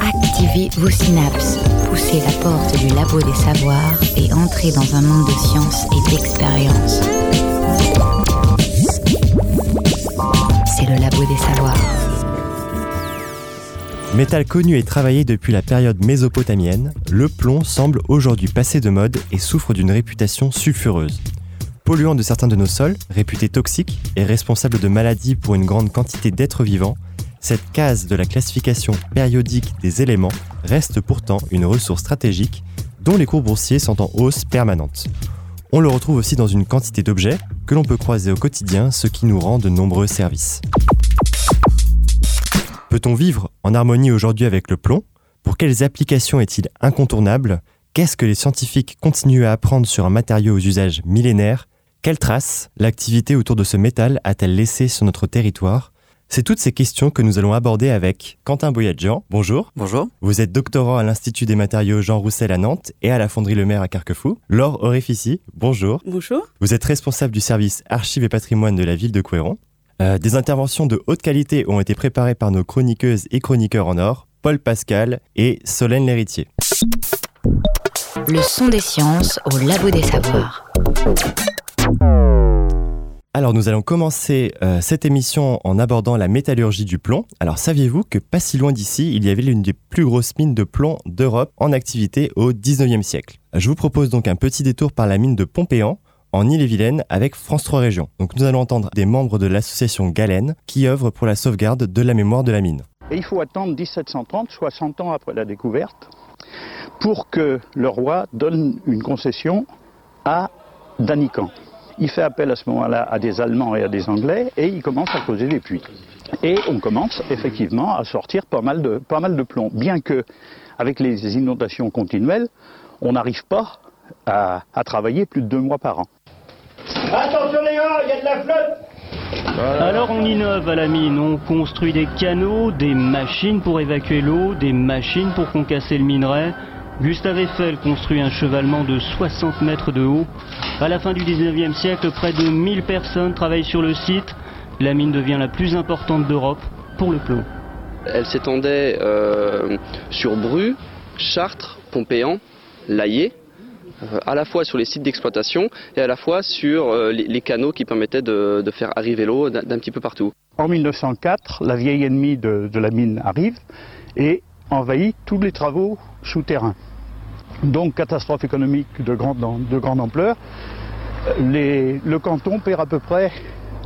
Activez vos synapses, poussez la porte du labo des savoirs et entrez dans un monde de science et d'expérience. C'est le labo des savoirs. Métal connu et travaillé depuis la période mésopotamienne, le plomb semble aujourd'hui passé de mode et souffre d'une réputation sulfureuse. Polluant de certains de nos sols, réputé toxique et responsable de maladies pour une grande quantité d'êtres vivants, cette case de la classification périodique des éléments reste pourtant une ressource stratégique dont les cours boursiers sont en hausse permanente. On le retrouve aussi dans une quantité d'objets que l'on peut croiser au quotidien, ce qui nous rend de nombreux services. Peut-on vivre en harmonie aujourd'hui avec le plomb? Pour quelles applications est-il incontournable? Qu'est-ce que les scientifiques continuent à apprendre sur un matériau aux usages millénaires? Quelles traces l'activité autour de ce métal a-t-elle laissé sur notre territoire? C'est toutes ces questions que nous allons aborder avec Quentin Boyadjian. Bonjour. Bonjour. Vous êtes doctorant à l'Institut des matériaux Jean Roussel à Nantes et à la Fonderie Le Maire à Carquefou. Laure Orefici, bonjour. Bonjour. Vous êtes responsable du service Archives et Patrimoine de la ville de Couéron. Euh, des interventions de haute qualité ont été préparées par nos chroniqueuses et chroniqueurs en or, Paul Pascal et Solène Lhéritier. Le son des sciences au labo des savoirs. Alors nous allons commencer euh, cette émission en abordant la métallurgie du plomb. Alors saviez-vous que pas si loin d'ici, il y avait l'une des plus grosses mines de plomb d'Europe en activité au 19e siècle? Je vous propose donc un petit détour par la mine de Pompéan en Ille-et-Vilaine avec France 3 Régions. Donc nous allons entendre des membres de l'association Galène qui œuvrent pour la sauvegarde de la mémoire de la mine. Il faut attendre 1730, 60 ans après la découverte, pour que le roi donne une concession à Danican. Il fait appel à ce moment-là à des Allemands et à des Anglais et il commence à creuser des puits. Et on commence effectivement à sortir pas mal de, pas mal de plomb, bien que avec les inondations continuelles, on n'arrive pas à, à travailler plus de deux mois par an. Attention les gars, il y a de la flotte Alors on innove à la mine, on construit des canaux, des machines pour évacuer l'eau, des machines pour concasser le minerai. Gustave Eiffel construit un chevalement de 60 mètres de haut. À la fin du 19e siècle, près de 1000 personnes travaillent sur le site. La mine devient la plus importante d'Europe pour le plomb. Elle s'étendait euh, sur Bru, Chartres, Pompéan, Laillé, euh, à la fois sur les sites d'exploitation et à la fois sur euh, les, les canaux qui permettaient de, de faire arriver l'eau d'un petit peu partout. En 1904, la vieille ennemie de, de la mine arrive et envahit tous les travaux souterrains. Donc catastrophe économique de grande, de grande ampleur. Les- le canton perd à peu près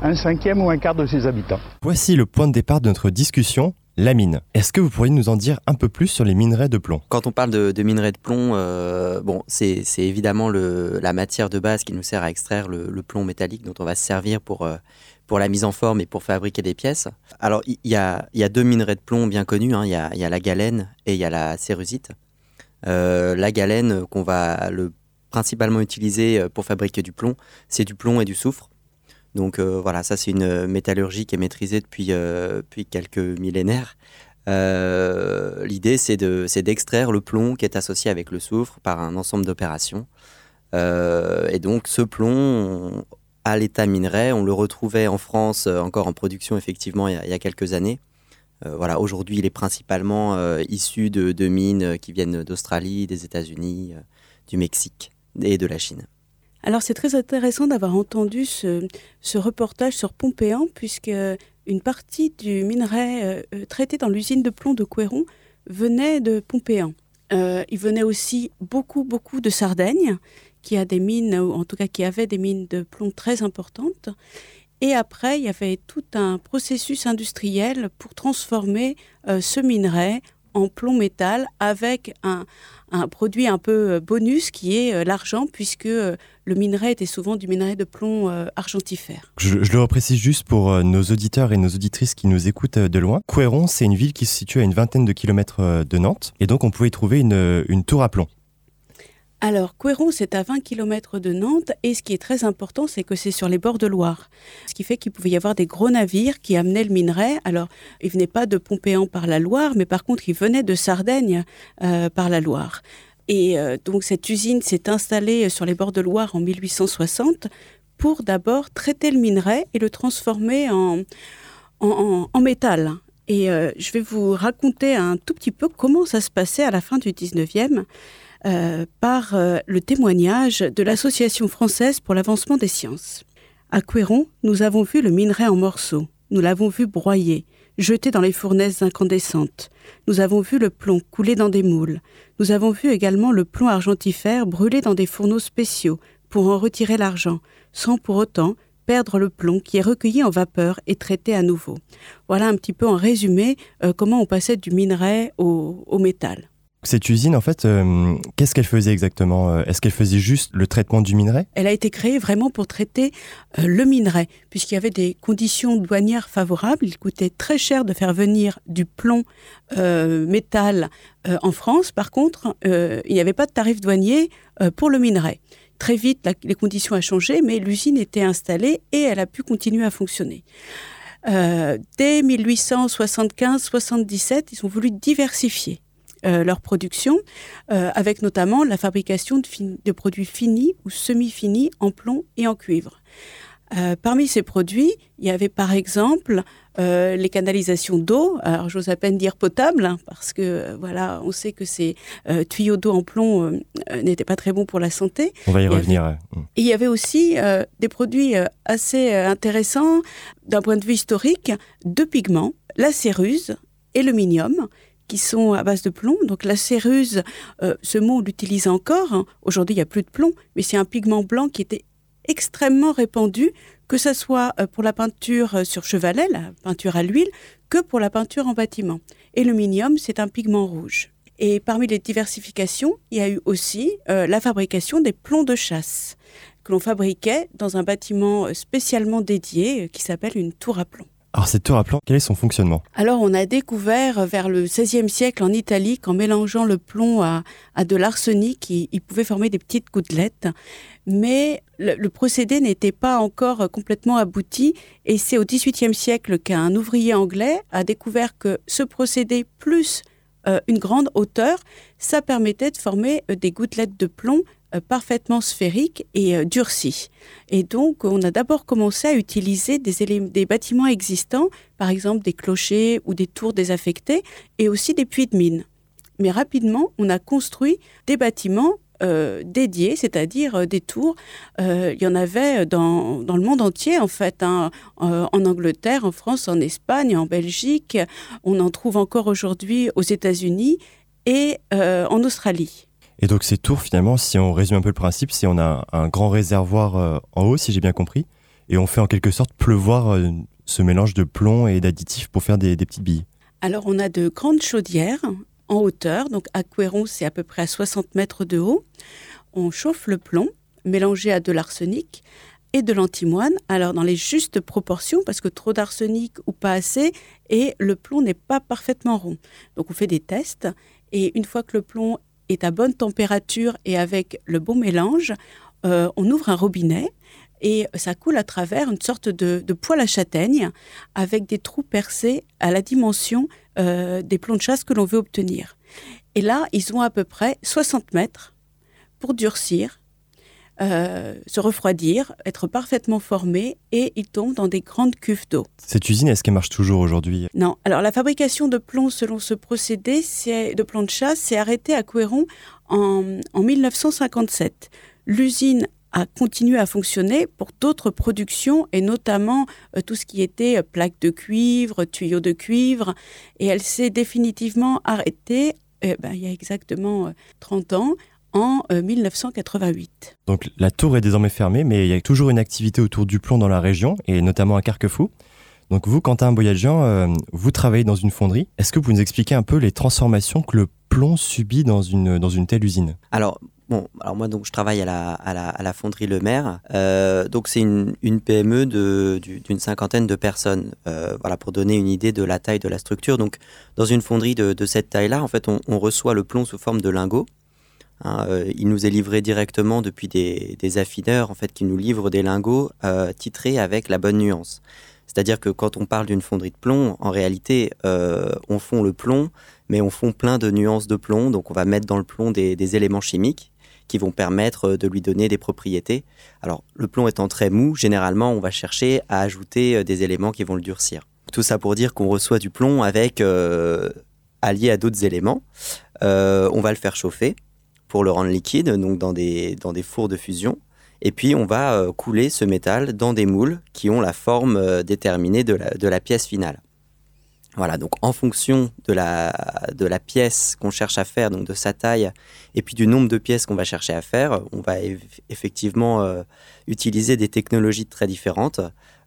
un cinquième ou un quart de ses habitants. Voici le point de départ de notre discussion, la mine. Est-ce que vous pourriez nous en dire un peu plus sur les minerais de plomb? Quand on parle de, de minerai de plomb, euh, bon, c'est évidemment le, la matière de base qui nous sert à extraire le, le plomb métallique dont on va se servir pour, euh, pour la mise en forme et pour fabriquer des pièces. Alors, il y, a, il y a deux minerais de plomb bien connus. hein. Il y, a, il y a la galène et il y a la cérusite. Euh, la galène qu'on va le principalement utiliser euh, pour fabriquer du plomb, c'est du plomb et du soufre. Donc euh, voilà, ça c'est une métallurgie qui est maîtrisée depuis, quelques millénaires. L'idée c'est de- c'est d'extraire le plomb qui est associé avec le soufre par un ensemble d'opérations. Et donc ce plomb, à l'état minerai, on le retrouvait en France encore en production effectivement il y a quelques années. Euh, voilà, aujourd'hui il est principalement euh, issu de, mines euh, qui viennent d'Australie, des États-Unis, du Mexique et de la Chine. Alors c'est très intéressant d'avoir entendu ce, reportage sur Pompéan, puisque une partie du minerai traité dans l'usine de plomb de Couéron venait de Pompéan. Il venait aussi beaucoup, beaucoup de Sardaigne, qui a des mines, ou en tout cas qui avait des mines de plomb très importantes. Et après, il y avait tout un processus industriel pour transformer euh, ce minerai en plomb métal avec un, produit un peu euh, bonus qui est euh, l'argent, puisque le minerai était souvent du minerai de plomb argentifère. je, le reprécise juste pour nos auditeurs et nos auditrices qui nous écoutent de loin. Couéron, c'est une ville qui se situe à une vingtaine de kilomètres de Nantes, et donc on pouvait y trouver une tour à plomb. Alors, Couéron, c'est à 20 km de Nantes, et ce qui est très important, c'est que c'est sur les bords de Loire. Ce qui fait qu'il pouvait y avoir des gros navires qui amenaient le minerai. Alors, ils venaient pas de Pompéan par la Loire, mais par contre, ils venaient de Sardaigne euh, par la Loire. Et euh, donc, cette usine s'est installée sur les bords de Loire en 1860 pour d'abord traiter le minerai et le transformer en, en, métal. Et euh, je vais vous raconter un tout petit peu comment ça se passait à la fin du 19e euh, par euh, le témoignage de l'Association française pour l'avancement des sciences. À Couéron, nous avons vu le minerai en morceaux, nous l'avons vu broyer, jeté dans les fournaises incandescentes. Nous avons vu le plomb couler dans des moules. Nous avons vu également le plomb argentifère brûler dans des fourneaux spéciaux pour en retirer l'argent, sans pour autant perdre le plomb qui est recueilli en vapeur et traité à nouveau. Voilà un petit peu en résumé euh, comment on passait du minerai au métal. Cette usine, en fait, euh, qu'est-ce qu'elle faisait exactement euh, Est-ce qu'elle faisait juste le traitement du minerai? Elle a été créée vraiment pour traiter euh, le minerai, puisqu'il y avait des conditions douanières favorables. Il coûtait très cher de faire venir du plomb métal en France. Par contre, il n'y avait pas de tarif douanier pour le minerai. Très vite, les conditions ont changé, mais l'usine était installée et elle a pu continuer à fonctionner. dès 1875-77, ils ont voulu diversifier. Euh, leur production, euh, avec notamment la fabrication de, produits finis ou semi-finis en plomb et en cuivre. Euh, parmi ces produits, il y avait par exemple les canalisations d'eau. Alors, j'ose à peine dire potable, hein, parce que voilà, on sait que ces tuyaux d'eau en plomb n'étaient pas très bons pour la santé. On va y revenir. Mm. Et il y avait aussi des produits assez intéressants d'un point de vue historique, deux pigments, la céruse et le minium, qui sont à base de plomb. Donc la céruse, euh, ce mot on l'utilise encore. Hein. Aujourd'hui, il n'y a plus de plomb, mais c'est un pigment blanc qui était extrêmement répandu, que ce soit euh, pour la peinture euh, sur chevalet, la peinture à l'huile, que pour la peinture en bâtiment. Et le minium, c'est un pigment rouge. Et parmi les diversifications, il y a eu aussi la fabrication des plombs de chasse que l'on fabriquait dans un bâtiment spécialement dédié qui s'appelle une tour à plomb. Alors cette tour à plomb, quel est son fonctionnement? Alors on a découvert vers le XVIe siècle en Italie qu'en mélangeant le plomb à, de l'arsenic, il, pouvait former des petites gouttelettes. Mais le, procédé n'était pas encore complètement abouti et c'est au XVIIIe siècle qu'un ouvrier anglais a découvert que ce procédé plus euh, une grande hauteur, ça permettait de former euh, des gouttelettes de plomb parfaitement sphérique et euh, durci. Et donc, on a d'abord commencé à utiliser des, bâtiments existants, par exemple des clochers ou des tours désaffectés, et aussi des puits de mines. Mais rapidement, on a construit des bâtiments euh, dédiés, c'est-à-dire des tours. il y en avait dans, dans, le monde entier, en fait, hein, en Angleterre, en France, en Espagne, en Belgique. On en trouve encore aujourd'hui aux États-Unis et en Australie. Et donc ces tours, finalement, si on résume un peu le principe, c'est on a un grand réservoir euh, en haut, si j'ai bien compris, et on fait en quelque sorte pleuvoir euh, ce mélange de plomb et d'additifs pour faire des, petites billes. Alors on a de grandes chaudières en hauteur, donc à Couéron c'est à peu près à 60 mètres de haut. On chauffe le plomb mélangé à de l'arsenic et de l'antimoine, alors dans les justes proportions, parce que trop d'arsenic ou pas assez, et le plomb n'est pas parfaitement rond. Donc on fait des tests, et une fois que le plomb à bonne température et avec le bon mélange, euh, on ouvre un robinet et ça coule à travers une sorte de, poêle à châtaigne avec des trous percés à la dimension euh, des plombs de chasse que l'on veut obtenir. Et là, ils ont à peu près 60 mètres pour durcir euh, se refroidir, être parfaitement formé et il tombe dans des grandes cuves d'eau. Cette usine, est-ce qu'elle marche toujours aujourd'hui? Non. Alors la fabrication de plomb selon ce procédé de plomb de chasse s'est arrêtée à Couéron en, 1957. L'usine a continué à fonctionner pour d'autres productions et notamment euh, tout ce qui était euh, plaques de cuivre, tuyaux de cuivre et elle s'est définitivement arrêtée eh ben, il y a exactement 30 ans en 1988. Euh, Donc la tour est désormais fermée, mais il y a toujours une activité autour du plomb dans la région, et notamment à Carquefou. Donc vous, Quentin Boyagian, euh, vous travaillez dans une fonderie. Est-ce que vous nous expliquer un peu les transformations que le plomb subit dans une, dans une telle usine? Alors, Bon, alors moi donc je travaille à la, à la, fonderie Le Maire. Euh, donc c'est une, une, PME d'une cinquantaine de personnes. voilà pour donner une idée de la taille de la structure. Donc dans une fonderie de, de cette taille-là, en fait, on, on, reçoit le plomb sous forme de lingots. Hein, euh, il nous est livré directement depuis des, affineurs en fait, qui nous livrent des lingots euh, titrés avec la bonne nuance. C'est-à-dire que quand on parle d'une fonderie de plomb, en réalité, euh, on fond le plomb, mais on fond plein de nuances de plomb. Donc on va mettre dans le plomb des, éléments chimiques qui vont permettre de lui donner des propriétés. Alors, le plomb étant très mou, généralement, on va chercher à ajouter des éléments qui vont le durcir. Tout ça pour dire qu'on reçoit du plomb avec allié à d'autres éléments. on va le faire chauffer pour le rendre liquide, donc dans des, dans des fours de fusion. Et puis on va euh, couler ce métal dans des moules qui ont la forme euh, déterminée de la, de la, pièce finale. Voilà, donc en fonction de la, de la pièce qu'on cherche à faire, donc de sa taille, et puis du nombre de pièces qu'on va chercher à faire, on va effectivement euh, utiliser des technologies très différentes.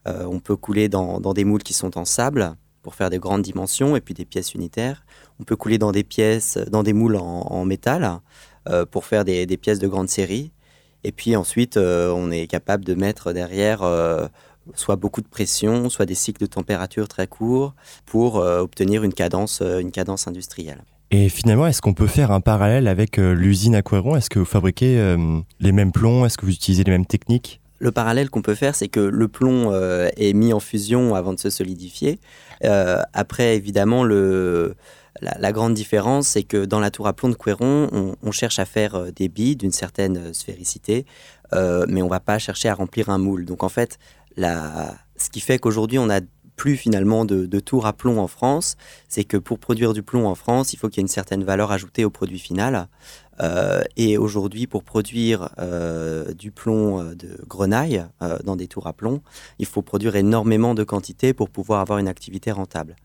on peut couler dans, dans, des moules qui sont en sable pour faire des grandes dimensions, et puis des pièces unitaires. On peut couler dans des pièces, dans des moules en, en métal. Euh, pour faire des, pièces de grande série. Et puis ensuite, euh, on est capable de mettre derrière euh, soit beaucoup de pression, soit des cycles de température très courts pour obtenir une cadence, une cadence industrielle. Et finalement, est-ce qu'on peut faire un parallèle avec l'usine Aquaron Est-ce que vous fabriquez les mêmes plombs? Est-ce que vous utilisez les mêmes techniques? Le parallèle qu'on peut faire, c'est que le plomb est mis en fusion avant de se solidifier. après, évidemment, le, la, grande différence, c'est que dans la tour à plomb de Couéron, on, cherche à faire euh, des billes d'une certaine euh, sphéricité, euh, mais on ne va pas chercher à remplir un moule. Donc en fait, ce qui fait qu'aujourd'hui, on n'a plus finalement de, tour à plomb en France, c'est que pour produire du plomb en France, il faut qu'il y ait une certaine valeur ajoutée au produit final. et aujourd'hui, pour produire du plomb de grenaille dans des tours à plomb, il faut produire énormément de quantité pour pouvoir avoir une activité rentable.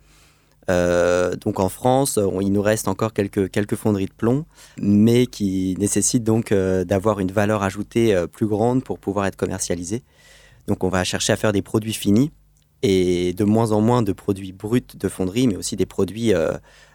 Euh, donc en France, il nous reste encore quelques, quelques fonderies de plomb, mais qui nécessitent donc euh, d'avoir une valeur ajoutée euh, plus grande pour pouvoir être commercialisées. Donc on va chercher à faire des produits finis et de moins en moins de produits bruts de fonderie, mais aussi des produits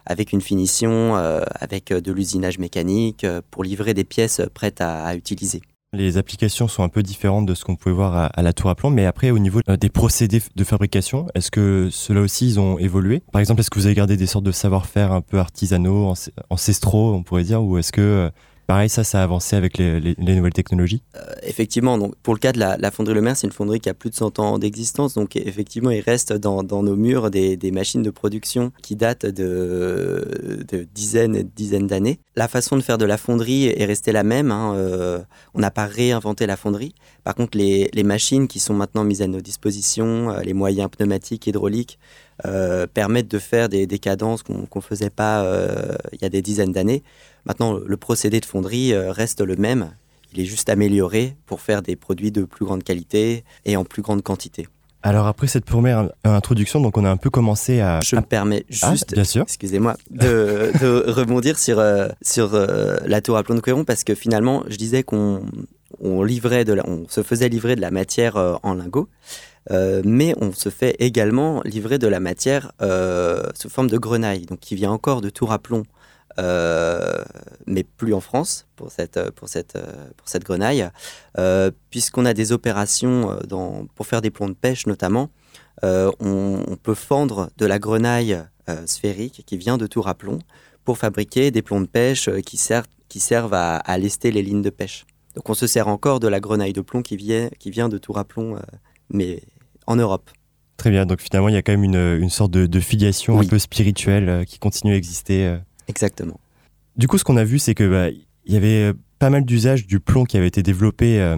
avec une finition, avec de l'usinage mécanique, pour livrer des pièces prêtes à utiliser. Les applications sont un peu différentes de ce qu'on pouvait voir à, la tour à plomb, mais après au niveau euh, des procédés de fabrication, est-ce que ceux-là aussi ils ont évolué? Par exemple, est-ce que vous avez gardé des sortes de savoir-faire un peu artisanaux, ancestraux, on pourrait dire, ou est-ce que euh, Pareil, ça, ça a avancé avec les, nouvelles technologies? Euh, Effectivement, donc pour le cas de la, fonderie Le Maire, c'est une fonderie qui a plus de 100 ans d'existence. Donc effectivement, il reste dans, nos murs des, machines de production qui datent de, dizaines et dizaines d'années. La façon de faire de la fonderie est restée la même. Hein, euh, on n'a pas réinventé la fonderie. Par contre, les, machines qui sont maintenant mises à nos dispositions, euh, les moyens pneumatiques, hydrauliques, permettent de faire des, cadences qu'on ne faisait pas il y a des dizaines d'années. Maintenant, le procédé de fonderie euh, reste le même. Il est juste amélioré pour faire des produits de plus grande qualité et en plus grande quantité. Alors après cette première introduction, donc on a un peu commencé à... Je me permets ah, juste, excusez-moi, de, rebondir sur, euh, sur euh, la tour à plomb de Couéron parce que finalement, je disais qu'on livrait de on se faisait livrer de la matière en lingots, mais on se fait également livrer de la matière sous forme de grenaille, donc qui vient encore de tour à plomb euh, mais plus en France pour cette, pour cette, pour cette grenaille, euh, puisqu'on a des opérations euh, dans, pour faire des plombs de pêche notamment. On, peut fendre de la grenaille sphérique qui vient de tour à plomb pour fabriquer des plombs de pêche qui servent, qui servent à, à, lester les lignes de pêche. Donc on se sert encore de la grenaille de plomb qui vient, qui vient de tour à plomb, mais en Europe. Très bien, donc finalement il y a quand même une, une sorte de, filiation un peu spirituelle qui continue à exister. Exactement. Du coup, ce qu'on a vu, c'est que bah, il y avait pas mal d'usages du plomb qui avait été développé euh,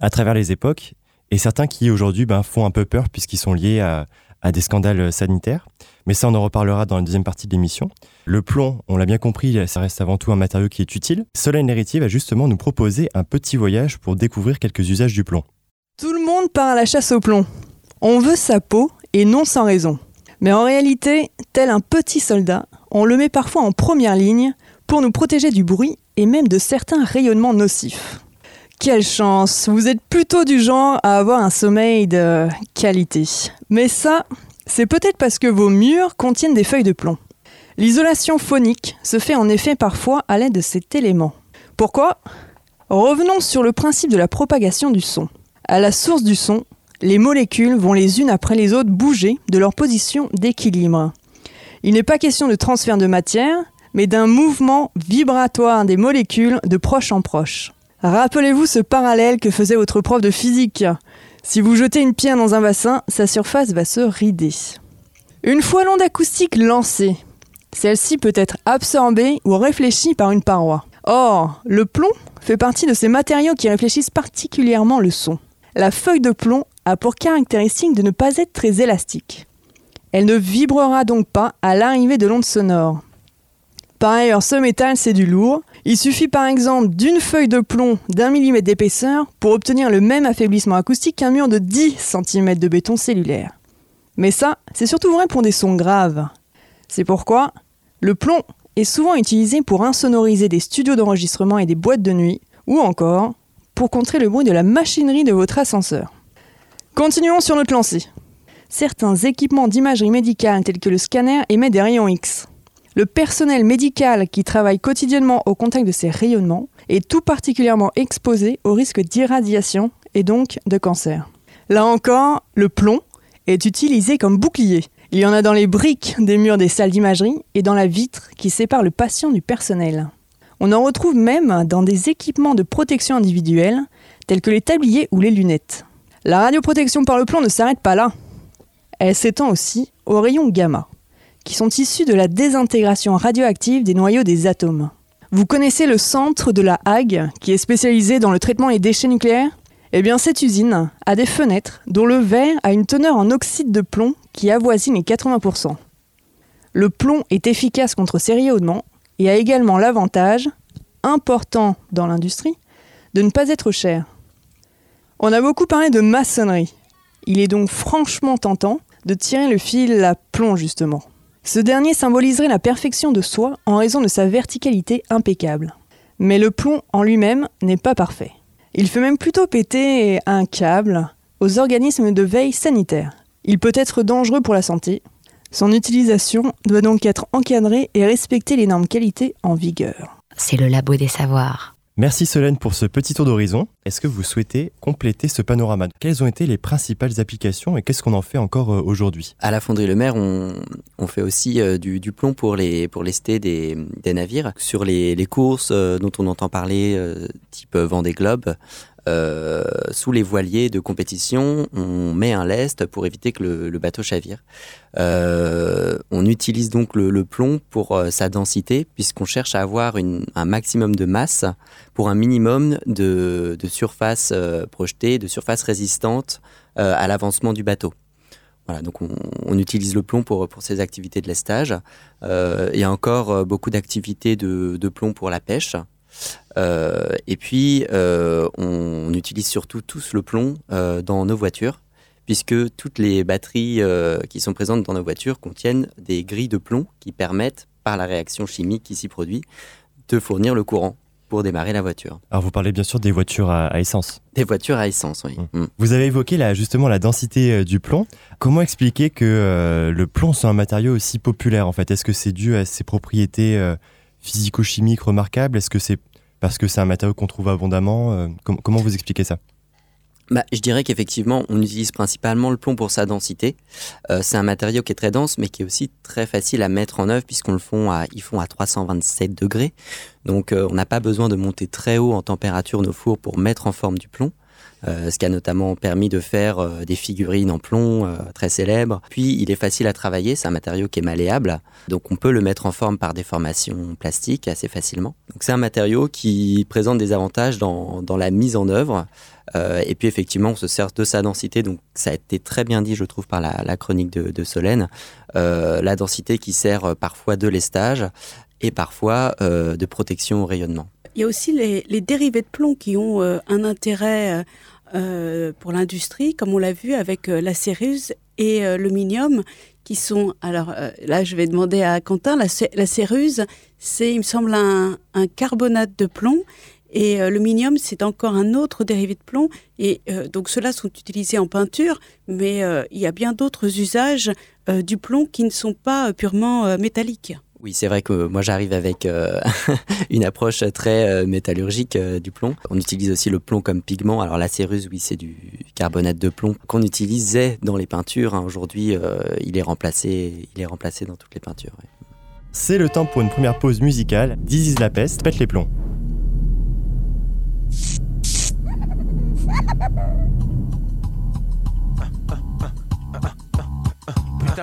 à travers les époques, et certains qui aujourd'hui ben, font un peu peur puisqu'ils sont liés à, des scandales sanitaires. Mais ça, on en reparlera dans la deuxième partie de l'émission. Le plomb, on l'a bien compris, ça reste avant tout un matériau qui est utile. Solène Héritier va justement nous proposer un petit voyage pour découvrir quelques usages du plomb. Tout le monde part à la chasse au plomb. On veut sa peau, et non sans raison. Mais en réalité, tel un petit soldat, on le met parfois en première ligne pour nous protéger du bruit et même de certains rayonnements nocifs. Quelle chance, vous êtes plutôt du genre à avoir un sommeil de qualité. Mais ça, c'est peut-être parce que vos murs contiennent des feuilles de plomb. L'isolation phonique se fait en effet parfois à l'aide de cet élément. Pourquoi? Revenons sur le principe de la propagation du son. À la source du son, les molécules vont les unes après les autres bouger de leur position d'équilibre. Il n'est pas question de transfert de matière, mais d'un mouvement vibratoire des molécules de proche en proche. Rappelez-vous ce parallèle que faisait votre prof de physique. Si vous jetez une pierre dans un bassin, sa surface va se rider. Une fois l'onde acoustique lancée, celle-ci peut être absorbée ou réfléchie par une paroi. Or, le plomb, fait partie de ces matériaux qui réfléchissent particulièrement le son. La feuille de plomb a pour caractéristique de ne pas être très élastique. Elle ne vibrera donc pas à l'arrivée de l'onde sonore. Par ailleurs, ce métal, c'est du lourd. Il suffit par exemple d'une feuille de plomb d'un millimètre d'épaisseur pour obtenir le même affaiblissement acoustique qu'un mur de 10 cm de béton cellulaire. Mais ça, c'est surtout vrai pour des sons graves. C'est pourquoi le plomb est souvent utilisé pour insonoriser des studios d'enregistrement et des boîtes de nuit, ou encore pour contrer le bruit de la machinerie de votre ascenseur. Continuons sur notre lancée. Certains équipements d'imagerie médicale tels que le scanner émettent des rayons X. Le personnel médical qui travaille quotidiennement au contact de ces rayonnements est tout particulièrement exposé au risque d'irradiation et donc de cancer. Là encore, le plomb est utilisé comme bouclier. Il y en a dans les briques des murs des salles d'imagerie et dans la vitre qui sépare le patient du personnel. On en retrouve même dans des équipements de protection individuelle tels que les tabliers ou les lunettes. La radioprotection par le plomb ne s'arrête pas là. Elle s'étend aussi aux rayons gamma qui sont issus de la désintégration radioactive des noyaux des atomes. Vous connaissez le centre de la Hague, qui est spécialisé dans le traitement des déchets nucléaires? Eh bien, cette usine a des fenêtres dont le verre a une teneur en oxyde de plomb qui avoisine les 80%. Le plomb est efficace contre ces rayonnements et a également l'avantage, important dans l'industrie, de ne pas être cher. On a beaucoup parlé de maçonnerie. Il est donc franchement tentant de tirer le fil à plomb justement. Ce dernier symboliserait la perfection de soi en raison de sa verticalité impeccable. Mais le plomb en lui-même n'est pas parfait. Il fait même plutôt péter un câble aux organismes de veille sanitaire. Il peut être dangereux pour la santé. Son utilisation doit donc être encadrée et respecter les normes qualité en vigueur. C'est le labo des savoirs. Merci Solène pour ce petit tour d'horizon. Est-ce que vous souhaitez compléter ce panorama? Quelles ont été les principales applications et qu'est-ce qu'on en fait encore euh, aujourd'hui? À la fonderie Le Maire, on, fait aussi euh, du, plomb pour les, lester des, navires. Sur les, courses euh, dont on entend parler, type Vendée Globe, euh, sous les voiliers de compétition, on met un lest pour éviter que le, bateau chavire. Euh, on utilise donc le, plomb pour euh, sa densité, puisqu'on cherche à avoir un maximum de masse pour un minimum de, surface projetée, de surface résistante à l'avancement du bateau. Voilà, donc on, utilise le plomb pour, pour ces activités de lestage. il y a encore beaucoup d'activités de, plomb pour la pêche. Euh, et puis, euh, on utilise surtout tous le plomb euh, dans nos voitures, puisque toutes les batteries qui sont présentes dans nos voitures contiennent des grilles de plomb qui permettent, par la réaction chimique qui s'y produit, de fournir le courant pour démarrer la voiture. Alors vous parlez bien sûr des voitures à, essence. Des voitures à essence, oui. Mmh. Mmh. Vous avez évoqué là, justement la densité du plomb. Comment expliquer que le plomb soit un matériau aussi populaire en fait? Est-ce que c'est dû à ses propriétés physico-chimiques remarquables? Est-ce que c'est parce que c'est un matériau qu'on trouve abondamment. Euh, comment vous expliquez ça? Bah, je dirais qu'effectivement, on utilise principalement le plomb pour sa densité. Euh, c'est un matériau qui est très dense, mais qui est aussi très facile à mettre en œuvre puisqu'on le font à, ils font à 327 degrés. Donc, euh, on n'a pas besoin de monter très haut en température nos fours pour mettre en forme du plomb. Euh, ce qui a notamment permis de faire euh, des figurines en plomb euh, très célèbres. Puis il est facile à travailler, c'est un matériau qui est malléable, donc on peut le mettre en forme par déformation plastique assez facilement. Donc c'est un matériau qui présente des avantages dans, dans la mise en œuvre. et puis effectivement, on se sert de sa densité, donc ça a été très bien dit, je trouve, par la, la chronique de, de Solène. la densité qui sert parfois de lestage et parfois de protection au rayonnement. Il y a aussi les, dérivés de plomb qui ont un intérêt euh, pour l'industrie, comme on l'a vu avec euh, la céruse et euh, le minium, qui sont. Alors là, je vais demander à Quentin, la, la céruse, c'est, il me semble, un, carbonate de plomb. Et le minium, c'est encore un autre dérivé de plomb. Et donc, ceux-là sont utilisés en peinture, mais il y a bien d'autres usages du plomb qui ne sont pas purement métalliques. Oui, c'est vrai que moi j'arrive avec euh, une approche très euh, métallurgique euh, du plomb. On utilise aussi le plomb comme pigment. Alors la céruse, oui, c'est du carbonate de plomb qu'on utilisait dans les peintures. Hein. Aujourd'hui, il est remplacé, il est remplacé dans toutes les peintures. C'est le temps pour une première pause musicale. Dizis la peste, pète les plombs.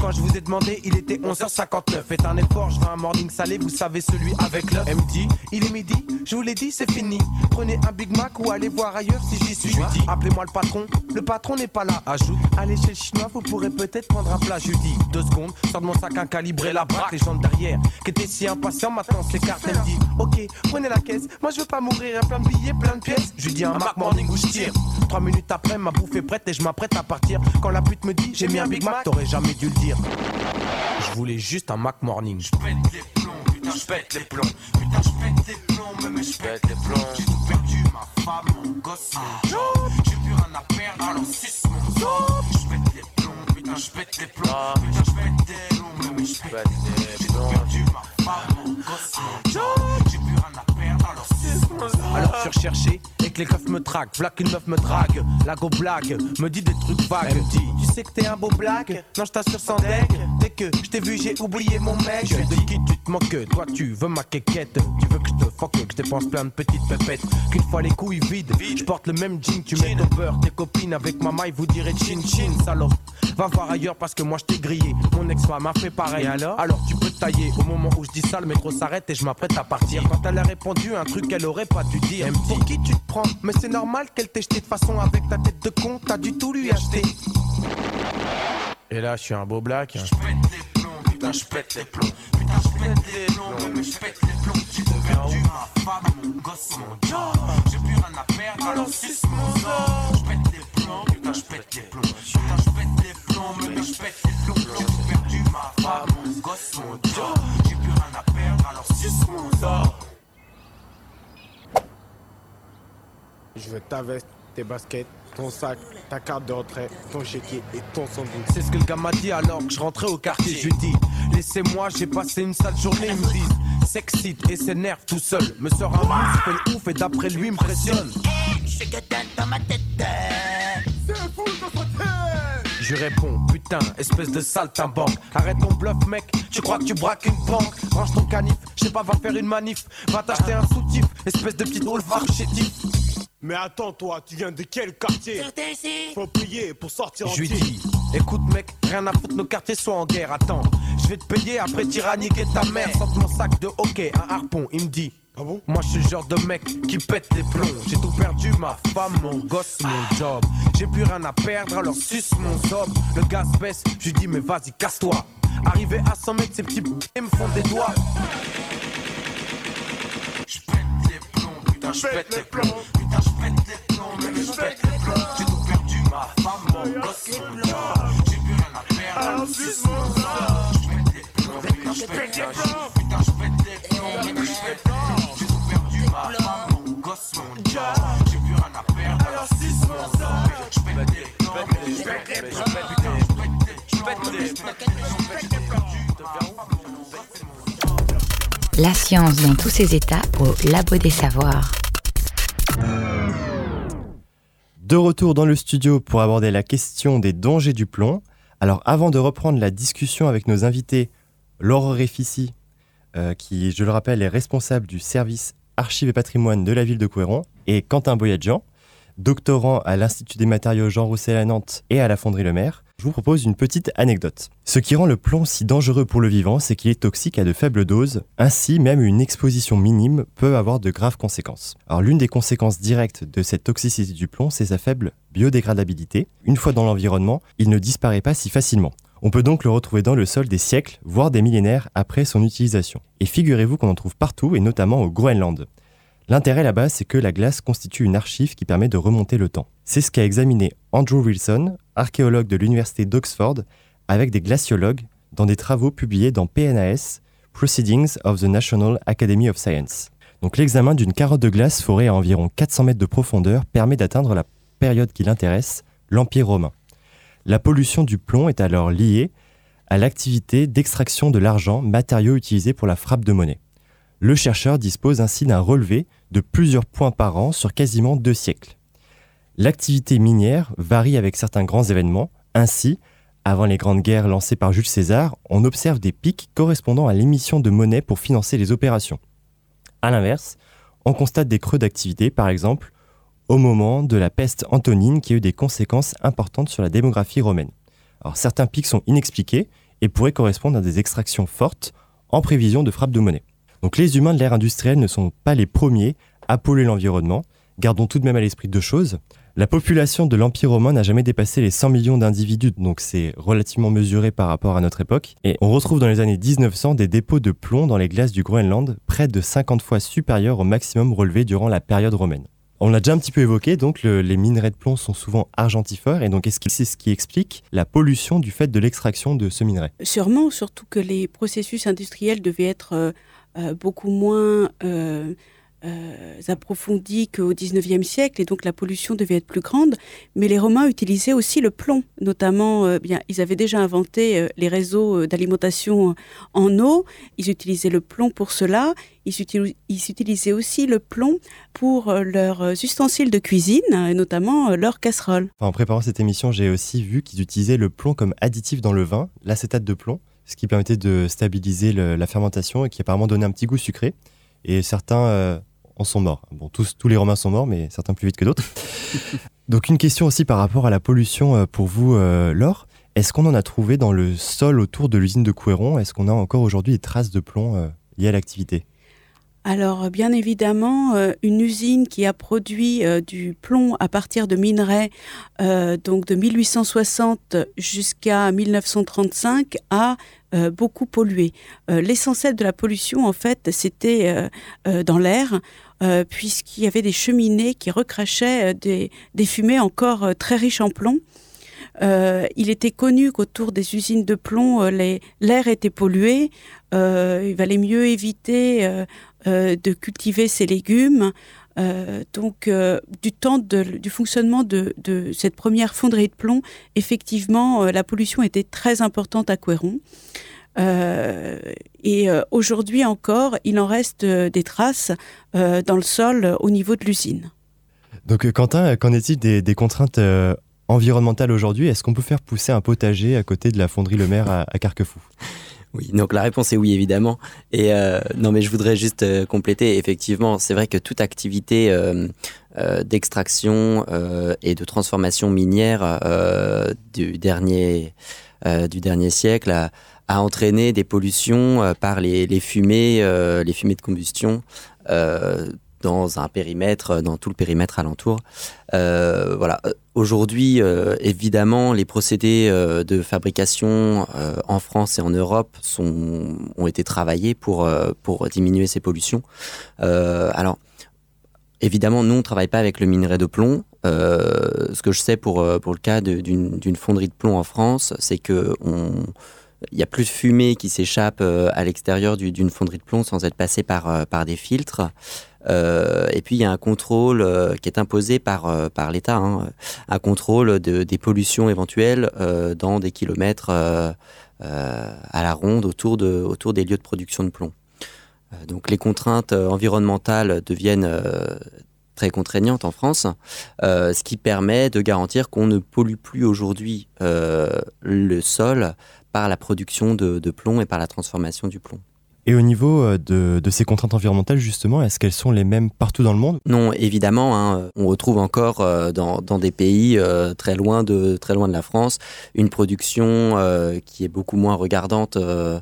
Quand je vous ai demandé, il était 11h59. Faites un effort, je veux un morning salé, vous savez celui avec l'œuf. Dit, il est midi, je vous l'ai dit, c'est fini. Prenez un Big Mac ou allez voir ailleurs si j'y suis. Appelez-moi le patron, le patron n'est pas là. Ajoute, allez chez le chinois, vous pourrez peut-être prendre un plat. Je dis, deux secondes, sors de mon sac un calibré, la braque, les gens derrière, qui étaient si impatients, maintenant s'écartent. Elle dit, ok, prenez la caisse, moi je veux pas mourir, plein de billets, plein de pièces. Je dis un Mac Morning où je tire. Trois minutes après, ma bouffe est prête et je m'apprête à partir. Quand la pute me dit, j'ai mis un Big Mac, t'aurais jamais dû le dire. Je voulais juste un Mac Morning. Je pète les plombs, putain, je pète les plombs. Putain, je pète les plombs, mais je pète les plombs. J'ai tout perdu, ma femme, mon gosse. J'ai plus rien à perdre, alors suce mon job. Je pète les plombs, putain, je pète les plombs. Putain, je pète les alors je suis recherché et que les keufs me traquent. V'là qu'une meuf me drague. La go blague, me dit des trucs vagues. Elle me dit, tu sais que t'es un beau blague? Non, je t'assure sans deck. Dès que je t'ai vu, j'ai oublié mon mec. Je de qui tu te moques Toi, tu veux ma quéquette. Tu veux que je te fuck, que je dépense plein de petites pépettes. Qu'une fois les couilles vides, je porte le même jean. Tu mets au beurre, tes copines avec ma maille, vous direz chin chin, salope. Va voir ailleurs parce que moi je t'ai grillé. Mon ex-femme m'a fait pareil. alors Alors tu peux te tailler. Au moment où je dis ça, le métro s'arrête et je m'apprête à partir. Quand elle a répondu un truc qu'elle aurait pas dû dire. Dit, Pour qui tu te prends? Mais c'est normal qu'elle t'ait jeté de façon avec ta tête de con. T'as du tout lui acheter. Et là, je suis un beau black. Je pète les plombs, putain, je pète les plombs. Putain, je pète les plombs, mais je pète les plombs. J'ai tout perdu, ma femme, mon gosse, mon job. J'ai plus rien à perdre, alors suce mon sort. Je putain, je pète les plombs. Putain, je pète les plombs, mais je pète les plombs. J'ai perdu, ma femme, mon gosse, mon job. J'ai plus rien à perdre, alors suce mon sort. Je veux ta veste, tes baskets, ton sac, ta carte de retrait, ton chéquier et ton sandwich. C'est ce que le gars m'a dit alors que je rentrais au quartier. Je lui dis, laissez-moi, j'ai passé une sale journée. Ils me disent, s'excite et s'énerve tout seul. Me sort un move, fait le ouf et d'après lui me pressionne. dans ma tête. Je réponds, putain, espèce de saltimbanque. Arrête ton bluff, mec, tu crois que tu braques une banque. Range ton canif, je sais pas, va faire une manif. Va t'acheter un soutif, espèce de petit olfar chétif. Mais attends, toi, tu viens de quel quartier Faut payer pour sortir en Je lui dis, écoute mec, rien à foutre, nos quartiers sont en guerre, attends. Je vais te payer après t'iras niquer ta mère. Sorte mon sac de hockey, un harpon, il me dit. Ah bon? Moi je suis le genre de mec qui pète les plombs. J'ai tout perdu, ma femme, mon gosse, mon job. J'ai plus rien à perdre, alors suce mon zob. Le gaz baisse, je lui dis mais vas-y, casse-toi. Arrivé à 100 mètres, ces petits p me font des doigts. Je pète les plombs, putain, je pète les plombs. La science dans tous ses états au Labo des Savoirs. De retour dans le studio pour aborder la question des dangers du plomb. Alors avant de reprendre la discussion avec nos invités, Laure Réfici, euh, qui je le rappelle est responsable du service archives et patrimoine de la ville de Couéron, et Quentin Boyadjian, doctorant à l'Institut des matériaux Jean Roussel à Nantes et à la Fonderie Le Maire, je vous propose une petite anecdote. Ce qui rend le plomb si dangereux pour le vivant, c'est qu'il est toxique à de faibles doses. Ainsi, même une exposition minime peut avoir de graves conséquences. Alors, l'une des conséquences directes de cette toxicité du plomb, c'est sa faible biodégradabilité. Une fois dans l'environnement, il ne disparaît pas si facilement. On peut donc le retrouver dans le sol des siècles, voire des millénaires après son utilisation. Et figurez-vous qu'on en trouve partout, et notamment au Groenland. L'intérêt là-bas, c'est que la glace constitue une archive qui permet de remonter le temps. C'est ce qu'a examiné Andrew Wilson, archéologue de l'université d'Oxford, avec des glaciologues dans des travaux publiés dans PNAS, Proceedings of the National Academy of Science. Donc l'examen d'une carotte de glace forée à environ 400 mètres de profondeur permet d'atteindre la période qui l'intéresse, l'Empire romain. La pollution du plomb est alors liée à l'activité d'extraction de l'argent, matériau utilisé pour la frappe de monnaie. Le chercheur dispose ainsi d'un relevé de plusieurs points par an sur quasiment deux siècles. L'activité minière varie avec certains grands événements. Ainsi, avant les grandes guerres lancées par Jules César, on observe des pics correspondant à l'émission de monnaie pour financer les opérations. A l'inverse, on constate des creux d'activité, par exemple, au moment de la peste antonine qui a eu des conséquences importantes sur la démographie romaine. Alors certains pics sont inexpliqués et pourraient correspondre à des extractions fortes en prévision de frappe de monnaie. Donc les humains de l'ère industrielle ne sont pas les premiers à polluer l'environnement. Gardons tout de même à l'esprit deux choses. La population de l'Empire romain n'a jamais dépassé les 100 millions d'individus, donc c'est relativement mesuré par rapport à notre époque. Et on retrouve dans les années 1900 des dépôts de plomb dans les glaces du Groenland, près de 50 fois supérieurs au maximum relevé durant la période romaine. On l'a déjà un petit peu évoqué, donc les minerais de plomb sont souvent argentifères, et donc est-ce que c'est ce qui explique la pollution du fait de l'extraction de ce minerai? Sûrement, surtout que les processus industriels devaient être euh, euh, beaucoup moins euh, euh, qu'au XIXe siècle et donc la pollution devait être plus grande. Mais les Romains utilisaient aussi le plomb, notamment, euh, bien, ils avaient déjà inventé euh, les réseaux d'alimentation en eau. Ils utilisaient le plomb pour cela. Ils, ils utilisaient aussi le plomb pour leurs ustensiles de cuisine, et notamment leurs casseroles. en préparant cette émission, j'ai aussi vu qu'ils utilisaient le plomb comme additif dans le vin, l'acétate de plomb, ce qui permettait de stabiliser la fermentation et qui apparemment donnait un petit goût sucré. Et certains en sont morts. Bon, tous, tous les Romains sont morts, mais certains plus vite que d'autres. Donc une question aussi par rapport à la pollution euh, pour vous, euh, Laure. Est-ce qu'on en a trouvé dans le sol autour de l'usine de Couéron? Est-ce qu'on a encore aujourd'hui des traces de plomb euh, liées à l'activité? Alors, bien évidemment, une usine qui a produit du plomb à partir de minerais, donc de 1860 jusqu'à 1935, a beaucoup pollué. L'essentiel de la pollution, en fait, c'était dans l'air. Euh, puisqu'il y avait des cheminées qui recrachaient euh, des, fumées encore euh, très riches en plomb. il était connu qu'autour des usines de plomb, l'air était pollué. il valait mieux éviter de cultiver ces légumes. donc, du temps du fonctionnement de, de, cette première fonderie de plomb, effectivement, la pollution était très importante à Couéron. Euh, et euh, aujourd'hui encore, il en reste euh, des traces dans le sol au niveau de l'usine. Donc Quentin, qu'en est-il des, contraintes environnementales aujourd'hui? Est-ce qu'on peut faire pousser un potager à côté de la fonderie Le Maire à, Carquefou? Oui, donc la réponse est oui, évidemment. Et non, mais je voudrais juste compléter. Effectivement, c'est vrai que toute activité d'extraction et de transformation minière du dernier du dernier siècle a, a entraîné des pollutions euh, par les, fumées, euh, les fumées de combustion euh, dans un périmètre, dans tout le périmètre alentour. voilà. Aujourd'hui, évidemment, les procédés de fabrication en France et en Europe ont été travaillés pour, pour diminuer ces pollutions. alors, évidemment, nous, on ne travaille pas avec le minerai de plomb. ce que je sais pour, pour le cas d'une fonderie de plomb en France, c'est que on, il n'y a plus de fumée qui s'échappe euh, à l'extérieur d'une fonderie de plomb sans être passée par, euh, des filtres. Euh, et puis il y a un contrôle qui est imposé par, l'État, hein, un contrôle de, des pollutions éventuelles dans des kilomètres à la ronde autour, autour des lieux de production de plomb. donc les contraintes environnementales deviennent très contraignantes en France, ce qui permet de garantir qu'on ne pollue plus aujourd'hui le sol par la production de, plomb et par la transformation du plomb. Et au niveau euh, de, ces contraintes environnementales, justement, est-ce qu'elles sont les mêmes partout dans le monde? Non, évidemment. Hein, on retrouve encore euh, dans, des pays euh, très, loin de, très loin de la France une production qui est beaucoup moins regardante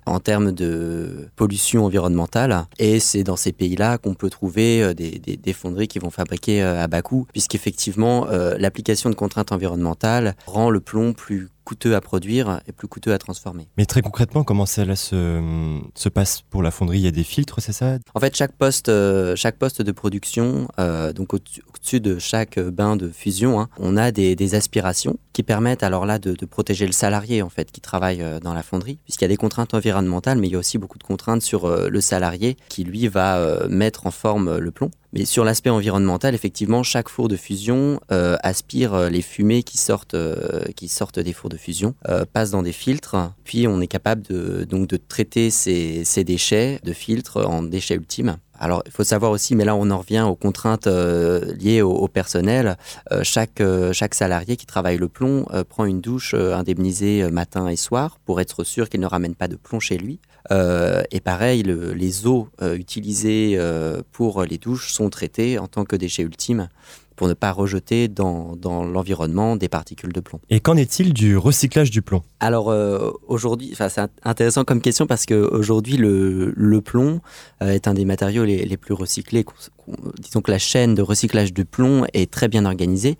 en termes de pollution environnementale. Et c'est dans ces pays-là qu'on peut trouver des, des, fonderies qui vont fabriquer à bas coût, puisqu'effectivement, l'application de contraintes environnementales rend le plomb plus coûteux à produire et plus coûteux à transformer. Mais très concrètement, comment cela se, se passe pour la fonderie? Il y a des filtres, c'est ça? En fait, chaque poste, euh, chaque poste de production, euh, donc au-dessus de chaque bain de fusion, hein, on a des, des, aspirations qui permettent alors là de, de, protéger le salarié en fait qui travaille euh, dans la fonderie, puisqu'il y a des contraintes environnementales, mais il y a aussi beaucoup de contraintes sur le salarié qui lui va mettre en forme le plomb Mais sur l'aspect environnemental, effectivement, chaque four de fusion euh, aspire euh, les fumées qui sortent, euh, qui sortent des fours de fusion, passe dans des filtres, puis on est capable de, donc de traiter ces, ces déchets de filtres en déchets ultimes. Alors, il faut savoir aussi, mais là on en revient aux contraintes liées au, personnel. chaque, chaque salarié qui travaille le plomb prend une douche indemnisée matin et soir pour être sûr qu'il ne ramène pas de plomb chez lui. Euh, et pareil, les eaux euh, utilisées euh, pour les douches sont traitées en tant que déchets ultimes pour ne pas rejeter dans, l'environnement des particules de plomb. Et qu'en est-il du recyclage du plomb? Alors aujourd'hui, c'est intéressant comme question parce qu'aujourd'hui le, le plomb est un des matériaux les, les plus recyclés. Disons que la chaîne de recyclage du plomb est très bien organisée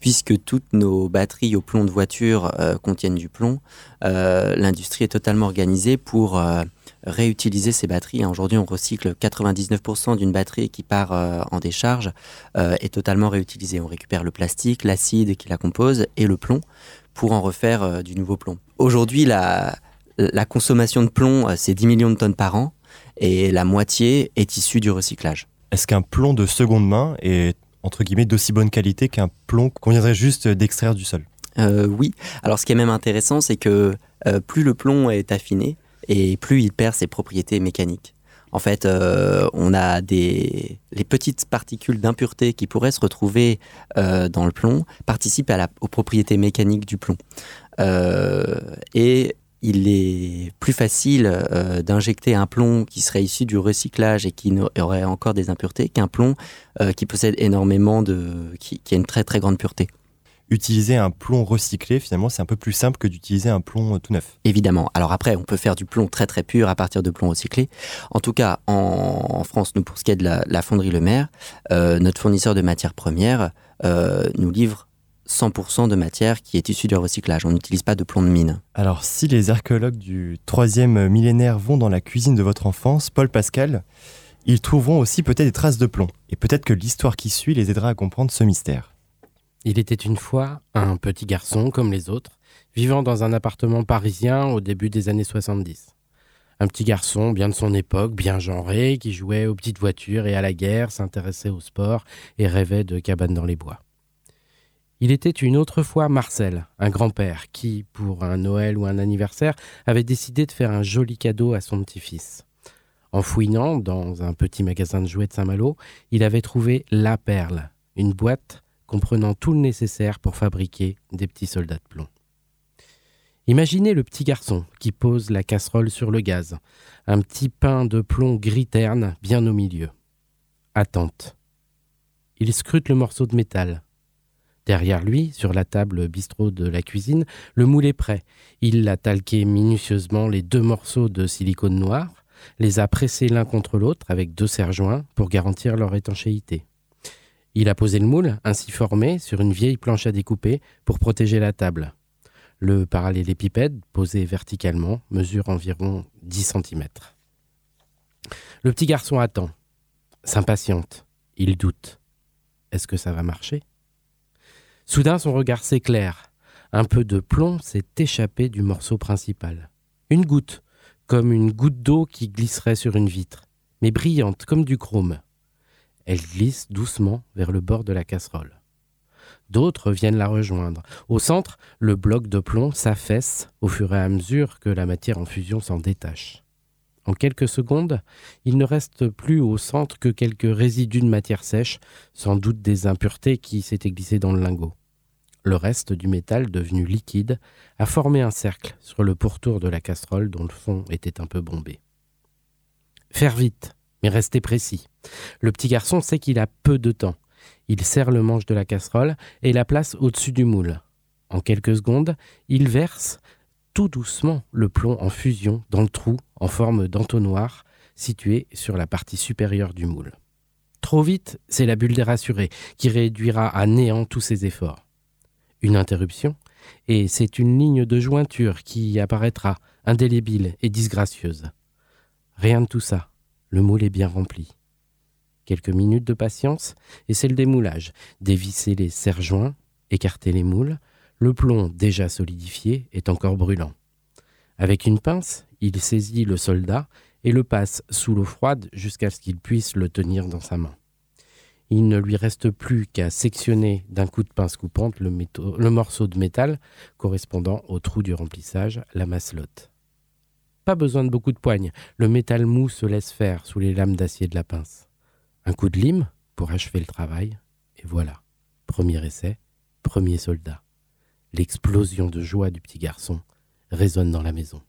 puisque toutes nos batteries au plomb de voiture euh, contiennent du plomb, euh, l'industrie est totalement organisée pour euh, réutiliser ces batteries. Aujourd'hui, on recycle 99% d'une batterie qui part en décharge est totalement réutilisée. On récupère le plastique, l'acide qui la compose et le plomb pour en refaire du nouveau plomb. Aujourd'hui, la, la consommation de plomb, c'est 10 millions de tonnes par an et la moitié est issue du recyclage. Est-ce qu'un plomb de seconde main est entre guillemets, d'aussi bonne qualité qu'un plomb qu'on viendrait juste d'extraire du sol euh, Oui. Alors, ce qui est même intéressant, c'est que euh, plus le plomb est affiné et plus il perd ses propriétés mécaniques. En fait, euh, on a des les petites particules d'impureté qui pourraient se retrouver dans le plomb participent aux propriétés mécaniques du plomb. et il est plus facile euh, d'injecter un plomb qui serait issu du recyclage et qui aurait encore des impuretés qu'un plomb euh, qui possède énormément de. Qui, a une très très grande pureté. Utiliser un plomb recyclé, finalement, c'est un peu plus simple que d'utiliser un plomb tout neuf. Évidemment. Alors après, on peut faire du plomb très très pur à partir de plomb recyclé. En tout cas, en, France, nous, pour ce qui est de la, fonderie Le Maire, euh, notre fournisseur de matières premières nous livre 100% de matière qui est issue du recyclage. On n'utilise pas de plomb de mine. Alors, si les archéologues du troisième millénaire vont dans la cuisine de votre enfance, Paul Pascal, ils trouveront aussi peut-être des traces de plomb. Et peut-être que l'histoire qui suit les aidera à comprendre ce mystère. Il était une fois un petit garçon comme les autres, vivant dans un appartement parisien au début des années 70. Un petit garçon bien de son époque, bien genré, qui jouait aux petites voitures et à la guerre, s'intéressait au sport et rêvait de cabanes dans les bois. Il était une autre fois Marcel, un grand-père, qui, pour un Noël ou un anniversaire, avait décidé de faire un joli cadeau à son petit-fils. En fouinant dans un petit magasin de jouets de Saint-Malo, il avait trouvé La Perle, une boîte comprenant tout le nécessaire pour fabriquer des petits soldats de plomb. Imaginez le petit garçon qui pose la casserole sur le gaz, un petit pain de plomb gris terne bien au milieu. Attente. Il scrute le morceau de métal, Derrière lui, sur la table bistrot de la cuisine, le moule est prêt. Il a talqué minutieusement les deux morceaux de silicone noir, les a pressés l'un contre l'autre avec deux serre-joints pour garantir leur étanchéité. Il a posé le moule, ainsi formé, sur une vieille planche à découper pour protéger la table. Le parallélépipède, posé verticalement, mesure environ 10 cm. Le petit garçon attend, s'impatiente, il doute. Est-ce que ça va marcher? Soudain, son regard s'éclaire. Un peu de plomb s'est échappé du morceau principal. Une goutte, comme une goutte d'eau qui glisserait sur une vitre, mais brillante comme du chrome. Elle glisse doucement vers le bord de la casserole. D'autres viennent la rejoindre. Au centre, le bloc de plomb s'affaisse au fur et à mesure que la matière en fusion s'en détache. En quelques secondes, il ne reste plus au centre que quelques résidus de matière sèche, sans doute des impuretés qui s'étaient glissées dans le lingot. Le reste du métal, devenu liquide, a formé un cercle sur le pourtour de la casserole dont le fond était un peu bombé. Faire vite, mais rester précis. Le petit garçon sait qu'il a peu de temps. Il serre le manche de la casserole et la place au-dessus du moule. En quelques secondes, il verse tout doucement le plomb en fusion dans le trou en forme d'entonnoir situé sur la partie supérieure du moule. Trop vite, c'est la bulle dérassurée qui réduira à néant tous ses efforts. Une interruption, et c'est une ligne de jointure qui apparaîtra, indélébile et disgracieuse. Rien de tout ça, le moule est bien rempli. Quelques minutes de patience, et c'est le démoulage. Dévisser les serre-joints, écarter les moules, le plomb, déjà solidifié, est encore brûlant. Avec une pince, il saisit le soldat et le passe sous l'eau froide jusqu'à ce qu'il puisse le tenir dans sa main. Il ne lui reste plus qu'à sectionner d'un coup de pince coupante le, morceau de métal correspondant au trou du remplissage, la masselotte. Pas besoin de beaucoup de poignes, le métal mou se laisse faire sous les lames d'acier de la pince. Un coup de lime pour achever le travail, et voilà, premier essai, premier soldat. L'explosion de joie du petit garçon résonne dans la maison.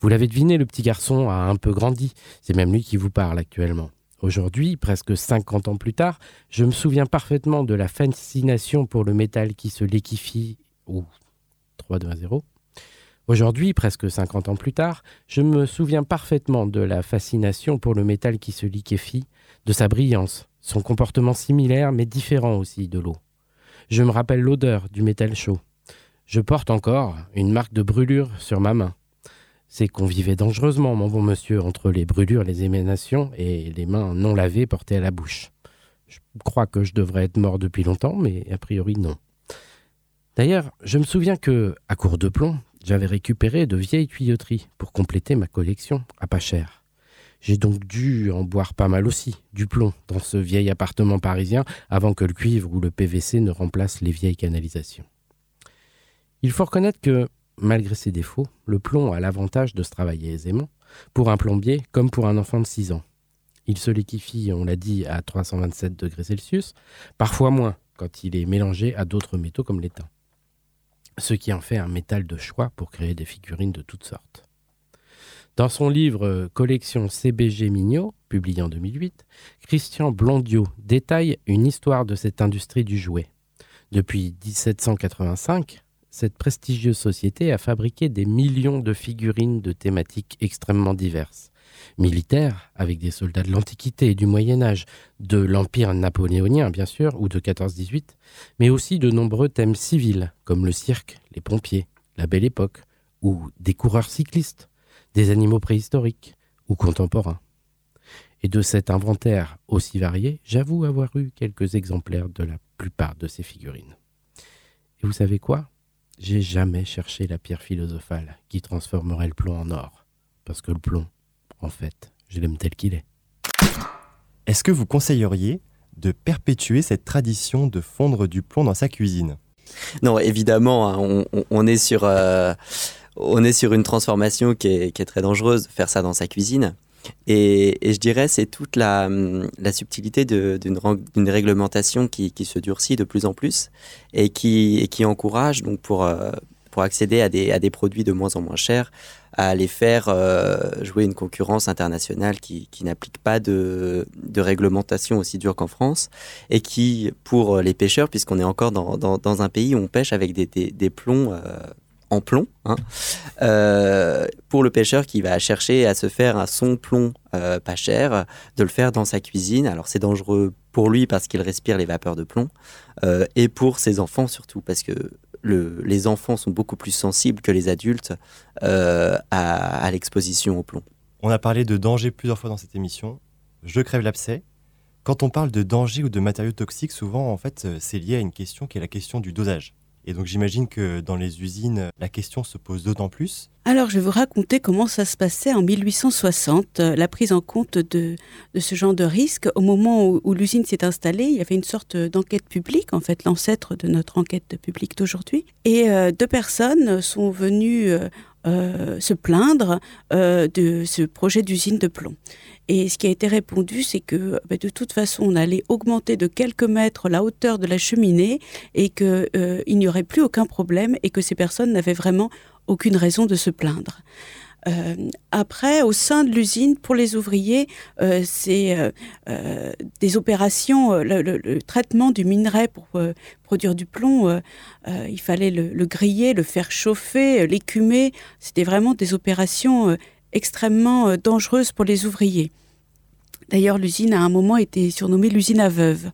Vous l'avez deviné, le petit garçon a un peu grandi. C'est même lui qui vous parle actuellement. Aujourd'hui, presque 50 ans plus tard, je me souviens parfaitement de la fascination pour le métal qui se liquifie. Ou 3, 2, 1, 0. Aujourd'hui, presque 50 ans plus tard, je me souviens parfaitement de la fascination pour le métal qui se liquéfie, de sa brillance, son comportement similaire mais différent aussi de l'eau. Je me rappelle l'odeur du métal chaud. Je porte encore une marque de brûlure sur ma main. C'est qu'on vivait dangereusement, mon bon monsieur, entre les brûlures, les émanations et les mains non lavées portées à la bouche. Je crois que je devrais être mort depuis longtemps, mais a priori non. D'ailleurs, je me souviens que, à court de plomb, j'avais récupéré de vieilles tuyauteries pour compléter ma collection à pas cher. J'ai donc dû en boire pas mal aussi, du plomb, dans ce vieil appartement parisien, avant que le cuivre ou le PVC ne remplacent les vieilles canalisations. Il faut reconnaître que, malgré ses défauts, le plomb a l'avantage de se travailler aisément, pour un plombier comme pour un enfant de 6 ans. Il se liquifie, on l'a dit, à 327 degrés Celsius, parfois moins quand il est mélangé à d'autres métaux comme l'étain. Ce qui en fait un métal de choix pour créer des figurines de toutes sortes. Dans son livre euh, Collection CBG Mignot, publié en 2008, Christian Blondiot détaille une histoire de cette industrie du jouet. Depuis 1785, cette prestigieuse société a fabriqué des millions de figurines de thématiques extrêmement diverses. Militaires, avec des soldats de l'Antiquité et du Moyen Âge, de l'Empire napoléonien bien sûr, ou de 14-18, mais aussi de nombreux thèmes civils, comme le cirque, les pompiers, la belle époque, ou des coureurs cyclistes des animaux préhistoriques ou contemporains. Et de cet inventaire aussi varié, j'avoue avoir eu quelques exemplaires de la plupart de ces figurines. Et vous savez quoi? J'ai jamais cherché la pierre philosophale qui transformerait le plomb en or. Parce que le plomb, en fait, je l'aime tel qu'il est. Est-ce que vous conseilleriez de perpétuer cette tradition de fondre du plomb dans sa cuisine? Non, évidemment, hein, on, est sur... Euh, on est sur une transformation qui est, très dangereuse, faire ça dans sa cuisine. Et, je dirais c'est toute la, subtilité d'une réglementation qui, se durcit de plus en plus et qui, encourage donc pour, euh, accéder à des, produits de moins en moins chers à les faire euh, jouer une concurrence internationale qui, n'applique pas de, réglementation aussi dure qu'en France et qui, pour les pêcheurs, puisqu'on est encore dans, un pays où on pêche avec des, plombs euh, en plomb. Hein. Euh, pour le pêcheur qui va chercher à se faire un son plomb euh, pas cher, de le faire dans sa cuisine. Alors c'est dangereux pour lui parce qu'il respire les vapeurs de plomb euh, et pour ses enfants surtout parce que les enfants sont beaucoup plus sensibles que les adultes à, l'exposition au plomb. On a parlé de danger plusieurs fois dans cette émission. Je crève l'abcès. Quand on parle de danger ou de matériaux toxiques, souvent en fait c'est lié à une question qui est la question du dosage. Et donc j'imagine que dans les usines, la question se pose d'autant plus. Alors je vais vous raconter comment ça se passait en 1860, euh, la prise en compte de, ce genre de risque. Au moment où, l'usine s'est installée, il y avait une sorte d'enquête publique, en fait l'ancêtre de notre enquête publique d'aujourd'hui. Et euh, deux personnes sont venues euh, se plaindre de ce projet d'usine de plomb. Et ce qui a été répondu, c'est que bah, de toute façon, on allait augmenter de quelques mètres la hauteur de la cheminée et qu'il euh, n'y aurait plus aucun problème et que ces personnes n'avaient vraiment aucune raison de se plaindre. Euh, après, au sein de l'usine, pour les ouvriers, euh, c'est des opérations, le, traitement du minerai pour produire du plomb, il fallait le, le, griller, le faire chauffer, l'écumer. C'était vraiment des opérations extrêmement euh, dangereuse pour les ouvriers. D'ailleurs, l'usine a un moment été surnommée l'usine à veuve.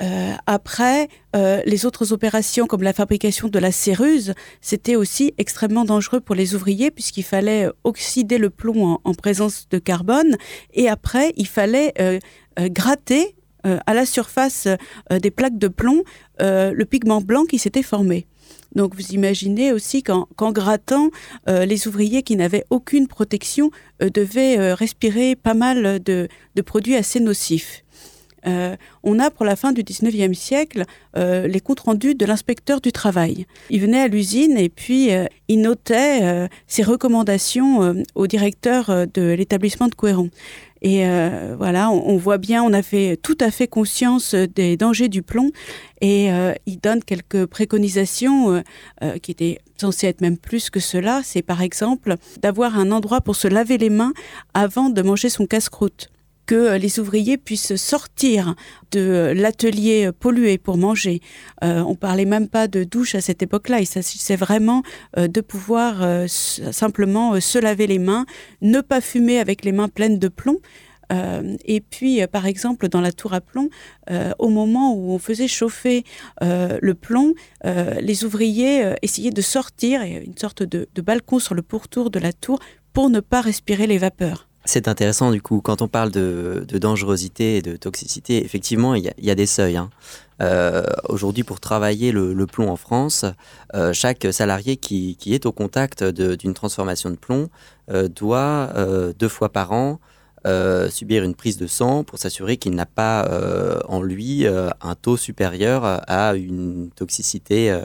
Euh, après, euh, les autres opérations comme la fabrication de la céruse, c'était aussi extrêmement dangereux pour les ouvriers puisqu'il fallait oxyder le plomb en, présence de carbone et après, il fallait gratter à la surface des plaques de plomb le pigment blanc qui s'était formé. Donc vous imaginez aussi qu'en grattant, euh, les ouvriers qui n'avaient aucune protection euh, devaient euh, respirer pas mal de, produits assez nocifs. On a pour la fin du 19e siècle les comptes rendus de l'inspecteur du travail. Il venait à l'usine et puis il notait ses recommandations au directeur de l'établissement de Couéron. Et euh, voilà, on, voit bien, on a fait tout à fait conscience des dangers du plomb et euh, il donne quelques préconisations euh, qui étaient censées être même plus que cela. C'est par exemple d'avoir un endroit pour se laver les mains avant de manger son casse-croûte que les ouvriers puissent sortir de l'atelier pollué pour manger. Euh, on parlait même pas de douche à cette époque-là. Il s'agissait vraiment de pouvoir simplement se laver les mains, ne pas fumer avec les mains pleines de plomb. Euh, et puis, euh, par exemple, dans la tour à plomb, euh, au moment où on faisait chauffer le plomb, les ouvriers essayaient de sortir, une sorte de, balcon sur le pourtour de la tour, pour ne pas respirer les vapeurs. C'est intéressant du coup, quand on parle de, dangerosité et de toxicité, effectivement, il y, a des seuils. Hein. Aujourd'hui, pour travailler le, plomb en France, chaque salarié qui, est au contact d'une transformation de plomb doit deux fois par an euh, subir une prise de sang pour s'assurer qu'il n'a pas euh, en lui euh, un taux supérieur à une toxicité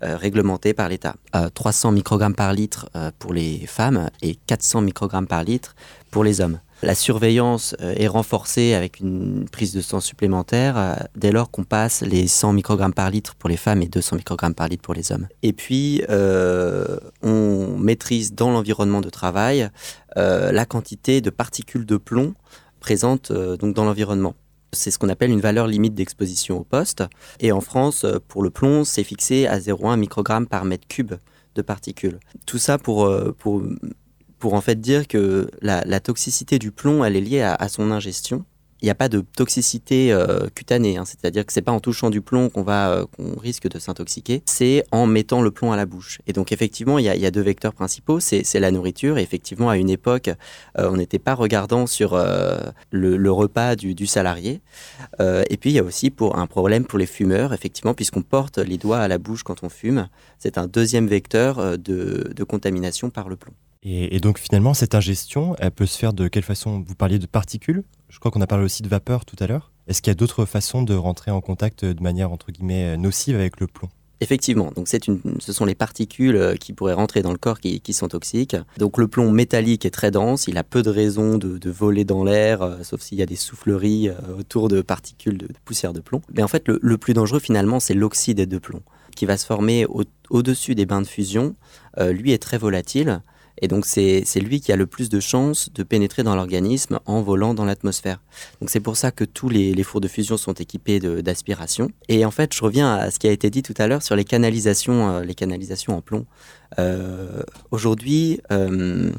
réglementée par l'État. 300 microgrammes par litre pour les femmes et 400 microgrammes par litre pour les hommes. La surveillance euh, est renforcée avec une prise de sang supplémentaire euh, dès lors qu'on passe les 100 microgrammes par litre pour les femmes et 200 microgrammes par litre pour les hommes. Et puis, euh, on maîtrise dans l'environnement de travail la quantité de particules de plomb présentes donc dans l'environnement. C'est ce qu'on appelle une valeur limite d'exposition au poste. Et en France, pour le plomb, c'est fixé à 0,1 microgramme par mètre cube de particules. Tout ça pour, pour pour en fait dire que la, toxicité du plomb, elle est liée à, son ingestion. Il n'y a pas de toxicité euh, cutanée, hein. c'est-à-dire que c'est pas en touchant du plomb qu'on va, euh, qu'on risque de s'intoxiquer, c'est en mettant le plomb à la bouche. Et donc effectivement, il y a, deux vecteurs principaux, c'est, la nourriture. Et effectivement, à une époque, euh, on n'était pas regardant sur le, repas du, salarié. et puis il y a aussi pour un problème pour les fumeurs, effectivement, puisqu'on porte les doigts à la bouche quand on fume, c'est un deuxième vecteur de contamination par le plomb. Et, donc finalement, cette ingestion, elle peut se faire de quelle façon? Vous parliez de particules, je crois qu'on a parlé aussi de vapeur tout à l'heure. Est-ce qu'il y a d'autres façons de rentrer en contact de manière entre guillemets nocive avec le plomb? Effectivement, donc c'est une, ce sont les particules euh, qui pourraient rentrer dans le corps qui, sont toxiques. Donc le plomb métallique est très dense, il a peu de raisons de, voler dans l'air, euh, sauf s'il y a des souffleries euh, autour de particules de, poussière de plomb. Mais en fait, le, plus dangereux finalement, c'est l'oxyde de plomb qui va se former au-dessus des bains de fusion. lui est très volatile. Et donc c'est lui qui a le plus de chances de pénétrer dans l'organisme en volant dans l'atmosphère. Donc c'est pour ça que tous les, fours de fusion sont équipés d'aspiration. Et en fait, je reviens à ce qui a été dit tout à l'heure sur les canalisations, euh, les canalisations en plomb. Euh, aujourd'hui, euh,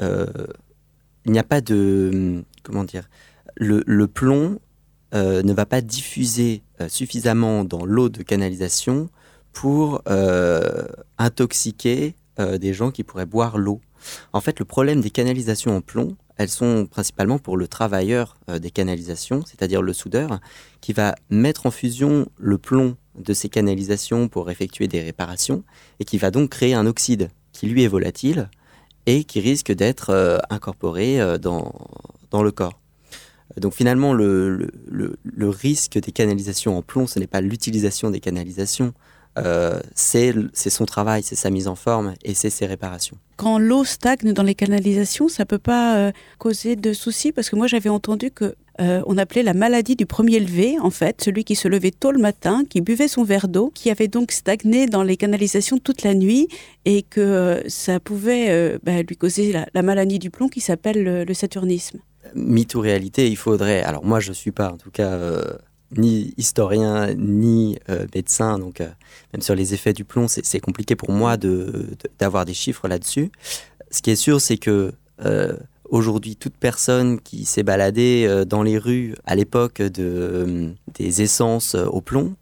il n'y a pas de comment dire. Le, plomb ne va pas diffuser suffisamment dans l'eau de canalisation pour intoxiquer euh, des gens qui pourraient boire l'eau. En fait, le problème des canalisations en plomb, elles sont principalement pour le travailleur euh, des canalisations, c'est-à-dire le soudeur, qui va mettre en fusion le plomb de ces canalisations pour effectuer des réparations, et qui va donc créer un oxyde qui lui est volatile et qui risque d'être euh, incorporé dans, dans le corps. Donc finalement, le, le, risque des canalisations en plomb, ce n'est pas l'utilisation des canalisations, euh, c'est son travail, c'est sa mise en forme et c'est ses réparations. Quand l'eau stagne dans les canalisations, ça peut pas euh, causer de soucis? Parce que moi j'avais entendu que euh, on appelait la maladie du premier levé, en fait, celui qui se levait tôt le matin, qui buvait son verre d'eau, qui avait donc stagné dans les canalisations toute la nuit et que ça pouvait bah, lui causer la, maladie du plomb qui s'appelle le, le, saturnisme. Mythe ou réalité, il faudrait. Alors moi, je suis pas, en tout cas ni historien ni euh, médecin, donc euh, même sur les effets du plomb, c'est compliqué pour moi d'avoir des chiffres là-dessus. Ce qui est sûr, c'est que euh, aujourd'hui, toute personne qui s'est baladée dans les rues à l'époque de, des essences au plomb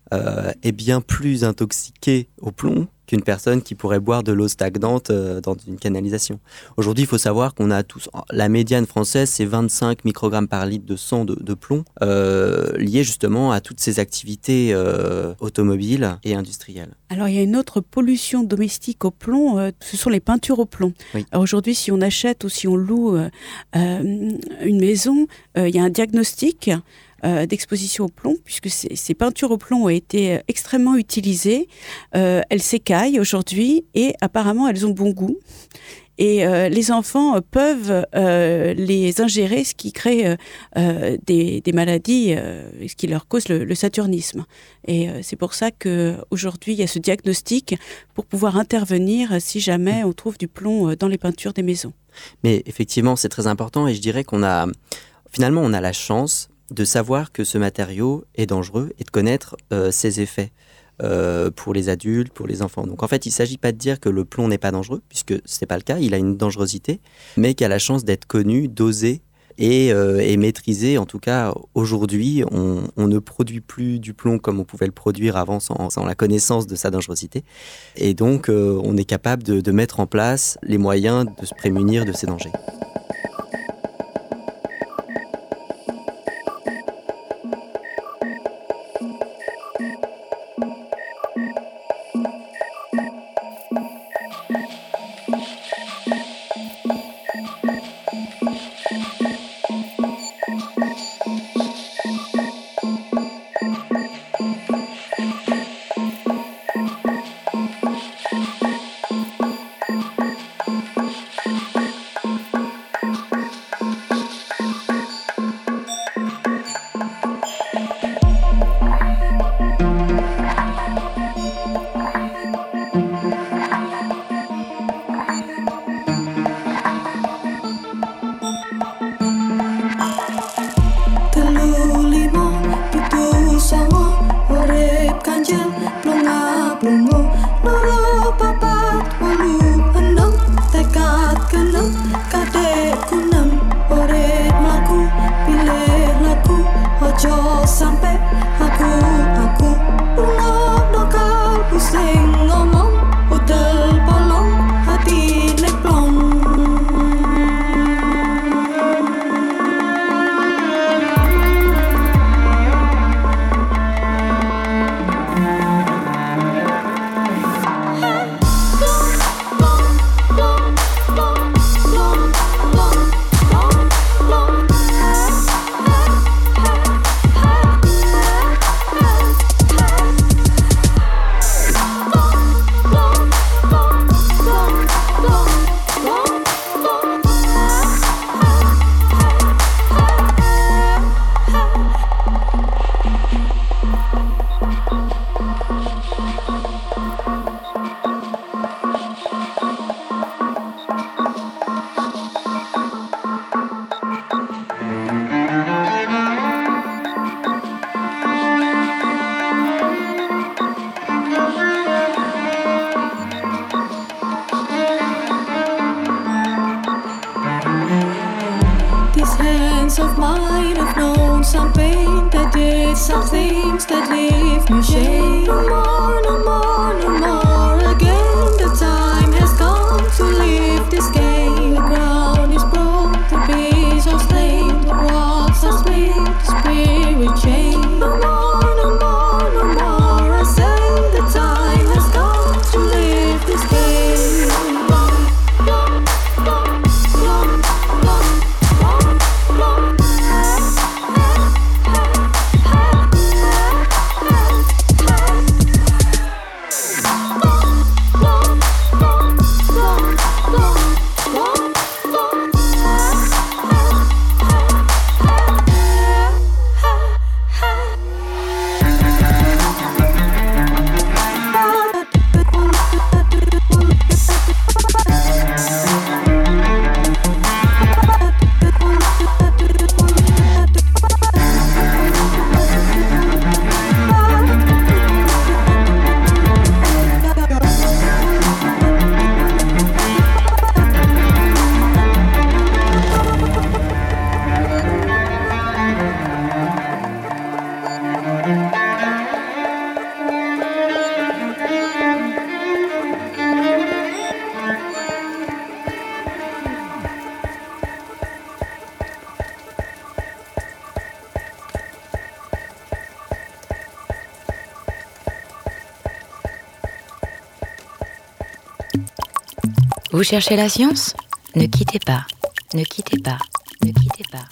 est bien plus intoxiquée au plomb qu'une personne qui pourrait boire de l'eau stagnante euh, dans une canalisation. Aujourd'hui, il faut savoir qu'on a tous, la médiane française, c'est 25 microgrammes par litre de sang de, plomb, euh, lié justement à toutes ces activités euh, automobiles et industrielles. Alors, il y a une autre pollution domestique au plomb, ce sont les peintures au plomb. Aujourd'hui, si on achète ou si on loue une maison, il y a un diagnostic d'exposition au plomb, puisque ces, peintures au plomb ont été extrêmement utilisées. elles s'écaillent aujourd'hui et apparemment elles ont bon goût. Et les enfants peuvent les ingérer, ce qui crée des, maladies, ce qui leur cause le, le saturnisme. Et c'est pour ça qu'aujourd'hui, il y a ce diagnostic pour pouvoir intervenir si jamais on trouve du plomb dans les peintures des maisons. Mais effectivement, c'est très important et je dirais qu'on a finalement on a la chance de savoir que ce matériau est dangereux et de connaître euh, ses effets. Euh, pour les adultes, pour les enfants. Donc en fait, il ne s'agit pas de dire que le plomb n'est pas dangereux, puisque ce n'est pas le cas, il a une dangerosité, mais qu'il a la chance d'être connu, dosé et, euh, maîtrisé. En tout cas, aujourd'hui, on, ne produit plus du plomb comme on pouvait le produire avant sans, la connaissance de sa dangerosité. Et donc, on est capable de mettre en place les moyens de se prémunir de ces dangers. Cherchez la science? Ne quittez pas, ne quittez pas, ne quittez pas.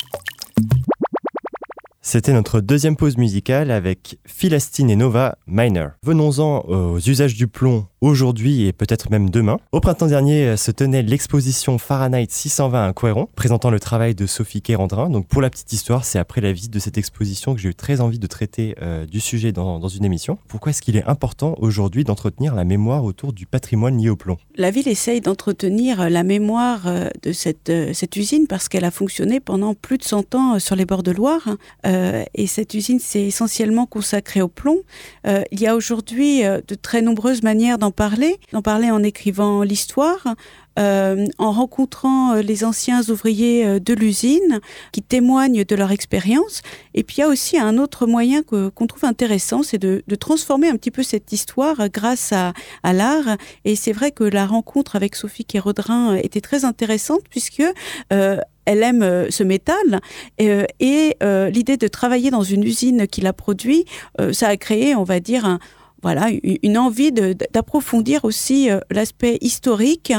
C'était notre deuxième pause musicale avec Philastine et Nova Minor. Venons-en aux usages du plomb aujourd'hui et peut-être même demain. Au printemps dernier se tenait l'exposition Fahrenheit 620 à Couéron, présentant le travail de Sophie Kérandrin. Donc pour la petite histoire, c'est après la visite de cette exposition que j'ai eu très envie de traiter euh, du sujet dans, dans, une émission. Pourquoi est-ce qu'il est important aujourd'hui d'entretenir la mémoire autour du patrimoine lié au plomb? La ville essaye d'entretenir la mémoire euh, de cette, euh, cette usine parce qu'elle a fonctionné pendant plus de 100 ans sur les bords de Loire. Euh, et cette usine s'est essentiellement consacrée au plomb. Euh, il y a aujourd'hui de très nombreuses manières d'en parler, parler en écrivant l'histoire, euh, en rencontrant euh, les anciens ouvriers euh, de l'usine qui témoignent de leur expérience. Et puis il y a aussi un autre moyen qu'on trouve intéressant, c'est de, transformer un petit peu cette histoire grâce à, l'art. Et c'est vrai que la rencontre avec Sophie Kérodrin était très intéressante puisque elle aime ce métal et l'idée de travailler dans une usine qui l'a produit, ça a créé, on va dire, un, voilà, une envie d'approfondir aussi l'aspect historique.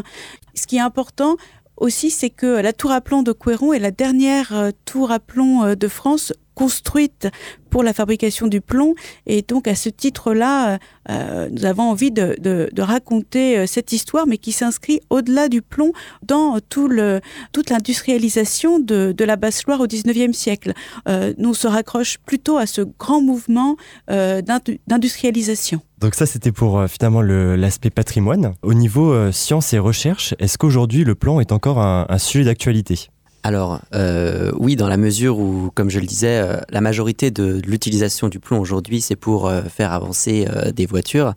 Ce qui est important aussi, c'est que la tour à plomb de Couéron est la dernière tour à plomb de France construite pour la fabrication du plomb. Et donc, à ce titre-là, euh, nous avons envie de, raconter euh, cette histoire, mais qui s'inscrit au-delà du plomb dans toute l'industrialisation de, la Basse-Loire au XIXe siècle. Euh, nous se raccroche plutôt à ce grand mouvement euh, d'industrialisation. Donc ça, c'était pour finalement l'aspect patrimoine. Au niveau sciences et recherche, est-ce qu'aujourd'hui le plomb est encore un sujet d'actualité? Alors euh, oui, dans la mesure où, comme je le disais, euh, la majorité de, l'utilisation du plomb aujourd'hui, c'est pour euh, faire avancer des voitures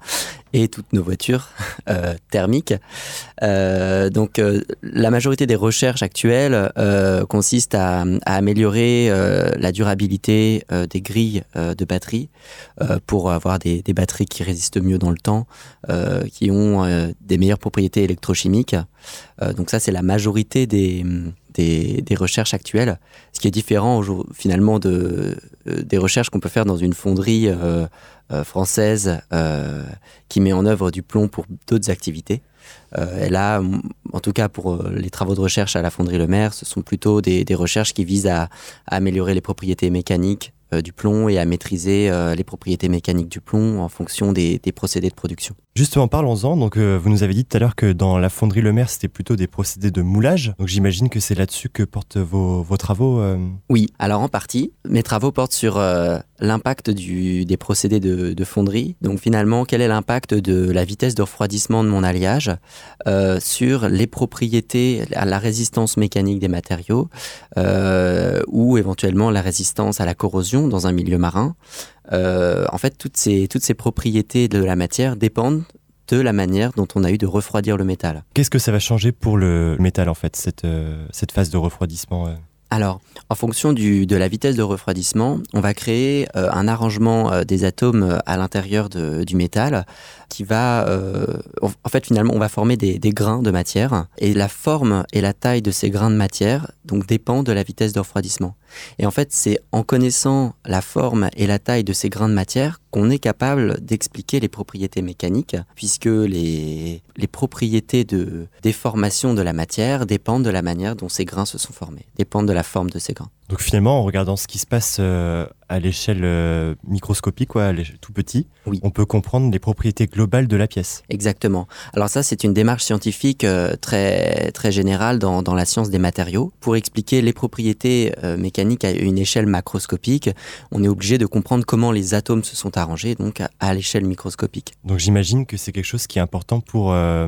et toutes nos voitures euh, thermiques. Euh, donc euh, la majorité des recherches actuelles consistent à, améliorer la durabilité des grilles de batterie pour avoir des, batteries qui résistent mieux dans le temps, qui ont des meilleures propriétés électrochimiques. Donc ça c'est la majorité des recherches actuelles, ce qui est différent finalement de, des recherches qu'on peut faire dans une fonderie française euh, qui met en œuvre du plomb pour d'autres activités. Euh, et là, en tout cas pour euh, les travaux de recherche à la fonderie Le Maire, ce sont plutôt des, des recherches qui visent à, à améliorer les propriétés mécaniques euh, du plomb et à maîtriser euh, les propriétés mécaniques du plomb en fonction des, des procédés de production. Justement, parlons-en. Donc, euh, vous nous avez dit tout à l'heure que dans la fonderie Le Maire, c'était plutôt des procédés de moulage. Donc, j'imagine que c'est là-dessus que portent vos, vos travaux. Euh... Oui, alors en partie. Mes travaux portent sur euh, l'impact des procédés de, de, fonderie. Donc, finalement, quel est l'impact de la vitesse de refroidissement de mon alliage euh, sur les propriétés, la résistance mécanique des matériaux euh, ou éventuellement la résistance à la corrosion dans un milieu marin? Euh, en fait, toutes ces, toutes ces propriétés de la matière dépendent de la manière dont on a eu de refroidir le métal. Qu'est-ce que ça va changer pour le métal, en fait, cette, cette phase de refroidissement alors, en fonction de la vitesse de refroidissement, on va créer euh, un arrangement euh, des atomes euh, à l'intérieur du métal qui va, euh, en fait, finalement, on va former des, grains de matière et la forme et la taille de ces grains de matière donc dépend de la vitesse de refroidissement. Et en fait, c'est en connaissant la forme et la taille de ces grains de matière qu'on est capable d'expliquer les propriétés mécaniques, puisque les, les propriétés de déformation de la matière dépendent de la manière dont ces grains se sont formés, dépendent de la forme de ces grains. Donc finalement, en regardant ce qui se passe euh, à l'échelle euh, microscopique, quoi, tout petit, oui. on peut comprendre les propriétés globales de la pièce. Exactement. Alors ça, c'est une démarche scientifique euh, très, très générale dans, dans, la science des matériaux. Pour expliquer les propriétés euh, mécaniques à une échelle macroscopique, on est obligé de comprendre comment les atomes se sont arrangés donc à, à l'échelle microscopique. Donc j'imagine que c'est quelque chose qui est important pour la,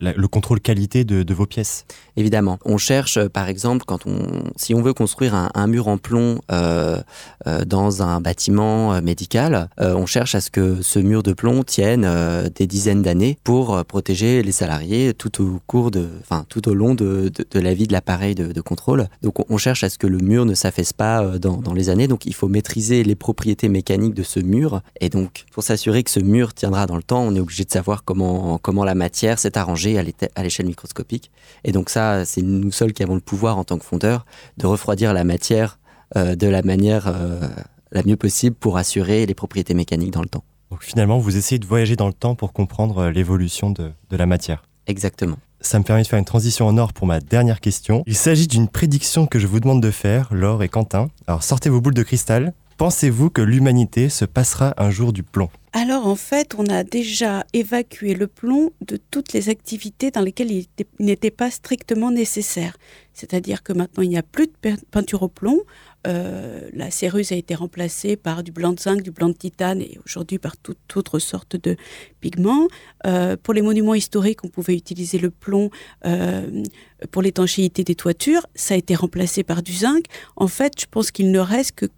le contrôle qualité de, de, vos pièces. Évidemment. On cherche, par exemple, quand on, si on veut construire un, un mur en plomb euh, dans un bâtiment euh, médical, euh, on cherche à ce que ce mur de plomb tienne euh, des dizaines d'années pour protéger les salariés tout au cours de, enfin tout au long de, la vie de l'appareil de, contrôle. Donc on, cherche à ce que le mur ne s'affaisse pas dans, les années. Donc il faut maîtriser les propriétés mécaniques de ce mur. Et donc pour s'assurer que ce mur tiendra dans le temps, on est obligé de savoir comment comment la matière s'est arrangée à l'échelle microscopique. Et donc ça, c'est nous seuls qui avons le pouvoir en tant que fondeur de refroidir la matière de la manière euh, la mieux possible pour assurer les propriétés mécaniques dans le temps. Donc finalement, vous essayez de voyager dans le temps pour comprendre euh, l'évolution de, de la matière. Exactement. Ça me permet de faire une transition en or pour ma dernière question. Il s'agit d'une prédiction que je vous demande de faire, Laure et Quentin. Alors sortez vos boules de cristal Pensez-vous que l'humanité se passera un jour du plomb? Alors en fait, on a déjà évacué le plomb de toutes les activités dans lesquelles il n'était pas strictement nécessaire. C'est-à-dire que maintenant, il n'y a plus de peinture au plomb. Euh, la céruse a été remplacée par du blanc de zinc, du blanc de titane et aujourd'hui par toute autre sorte de pigments. Euh, pour les monuments historiques, on pouvait utiliser le plomb euh, pour l'étanchéité des toitures. Ça a été remplacé par du zinc. En fait, je pense qu'il ne reste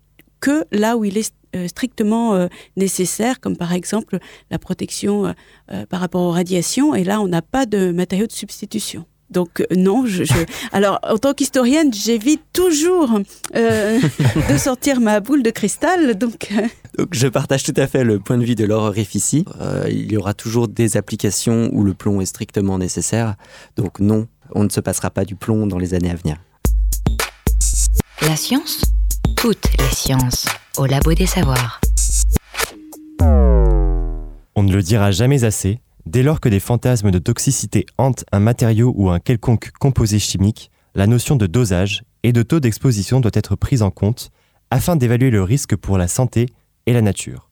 que là où il est strictement euh, nécessaire, comme par exemple la protection par rapport aux radiations. Et là, on n'a pas de matériaux de substitution. Donc non, je, alors en tant qu'historienne, j'évite toujours de sortir ma boule de cristal. Donc, donc je partage tout à fait le point de vue de Laure Rifici. il y aura toujours des applications où le plomb est strictement nécessaire. Donc non, on ne se passera pas du plomb dans les années à venir. La science toutes les sciences au Labo des Savoirs. On ne le dira jamais assez, dès lors que des fantasmes de toxicité hantent un matériau ou un quelconque composé chimique, la notion de dosage et de taux d'exposition doit être prise en compte afin d'évaluer le risque pour la santé et la nature.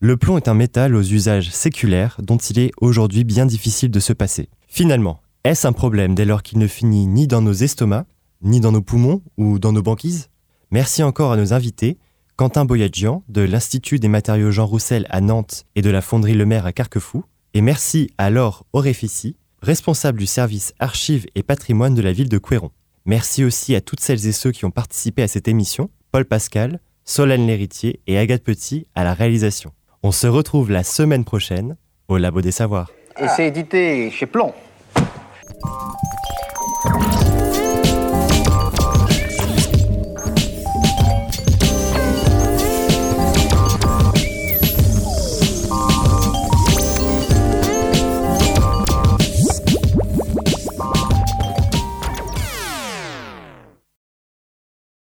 Le plomb est un métal aux usages séculaires dont il est aujourd'hui bien difficile de se passer. Finalement, est-ce un problème dès lors qu'il ne finit ni dans nos estomacs, ni dans nos poumons ou dans nos banquises? Merci encore à nos invités, Quentin Boyadjian de l'Institut des matériaux Jean Roussel à Nantes et de la fonderie Le Maire à Carquefou. Et merci à Laure Auréfici, responsable du service archives et patrimoine de la ville de Couéron. Merci aussi à toutes celles et ceux qui ont participé à cette émission, Paul Pascal, Solène Léritier et Agathe Petit à la réalisation. On se retrouve la semaine prochaine au Labo des Savoirs. Et c'est édité chez Plomb.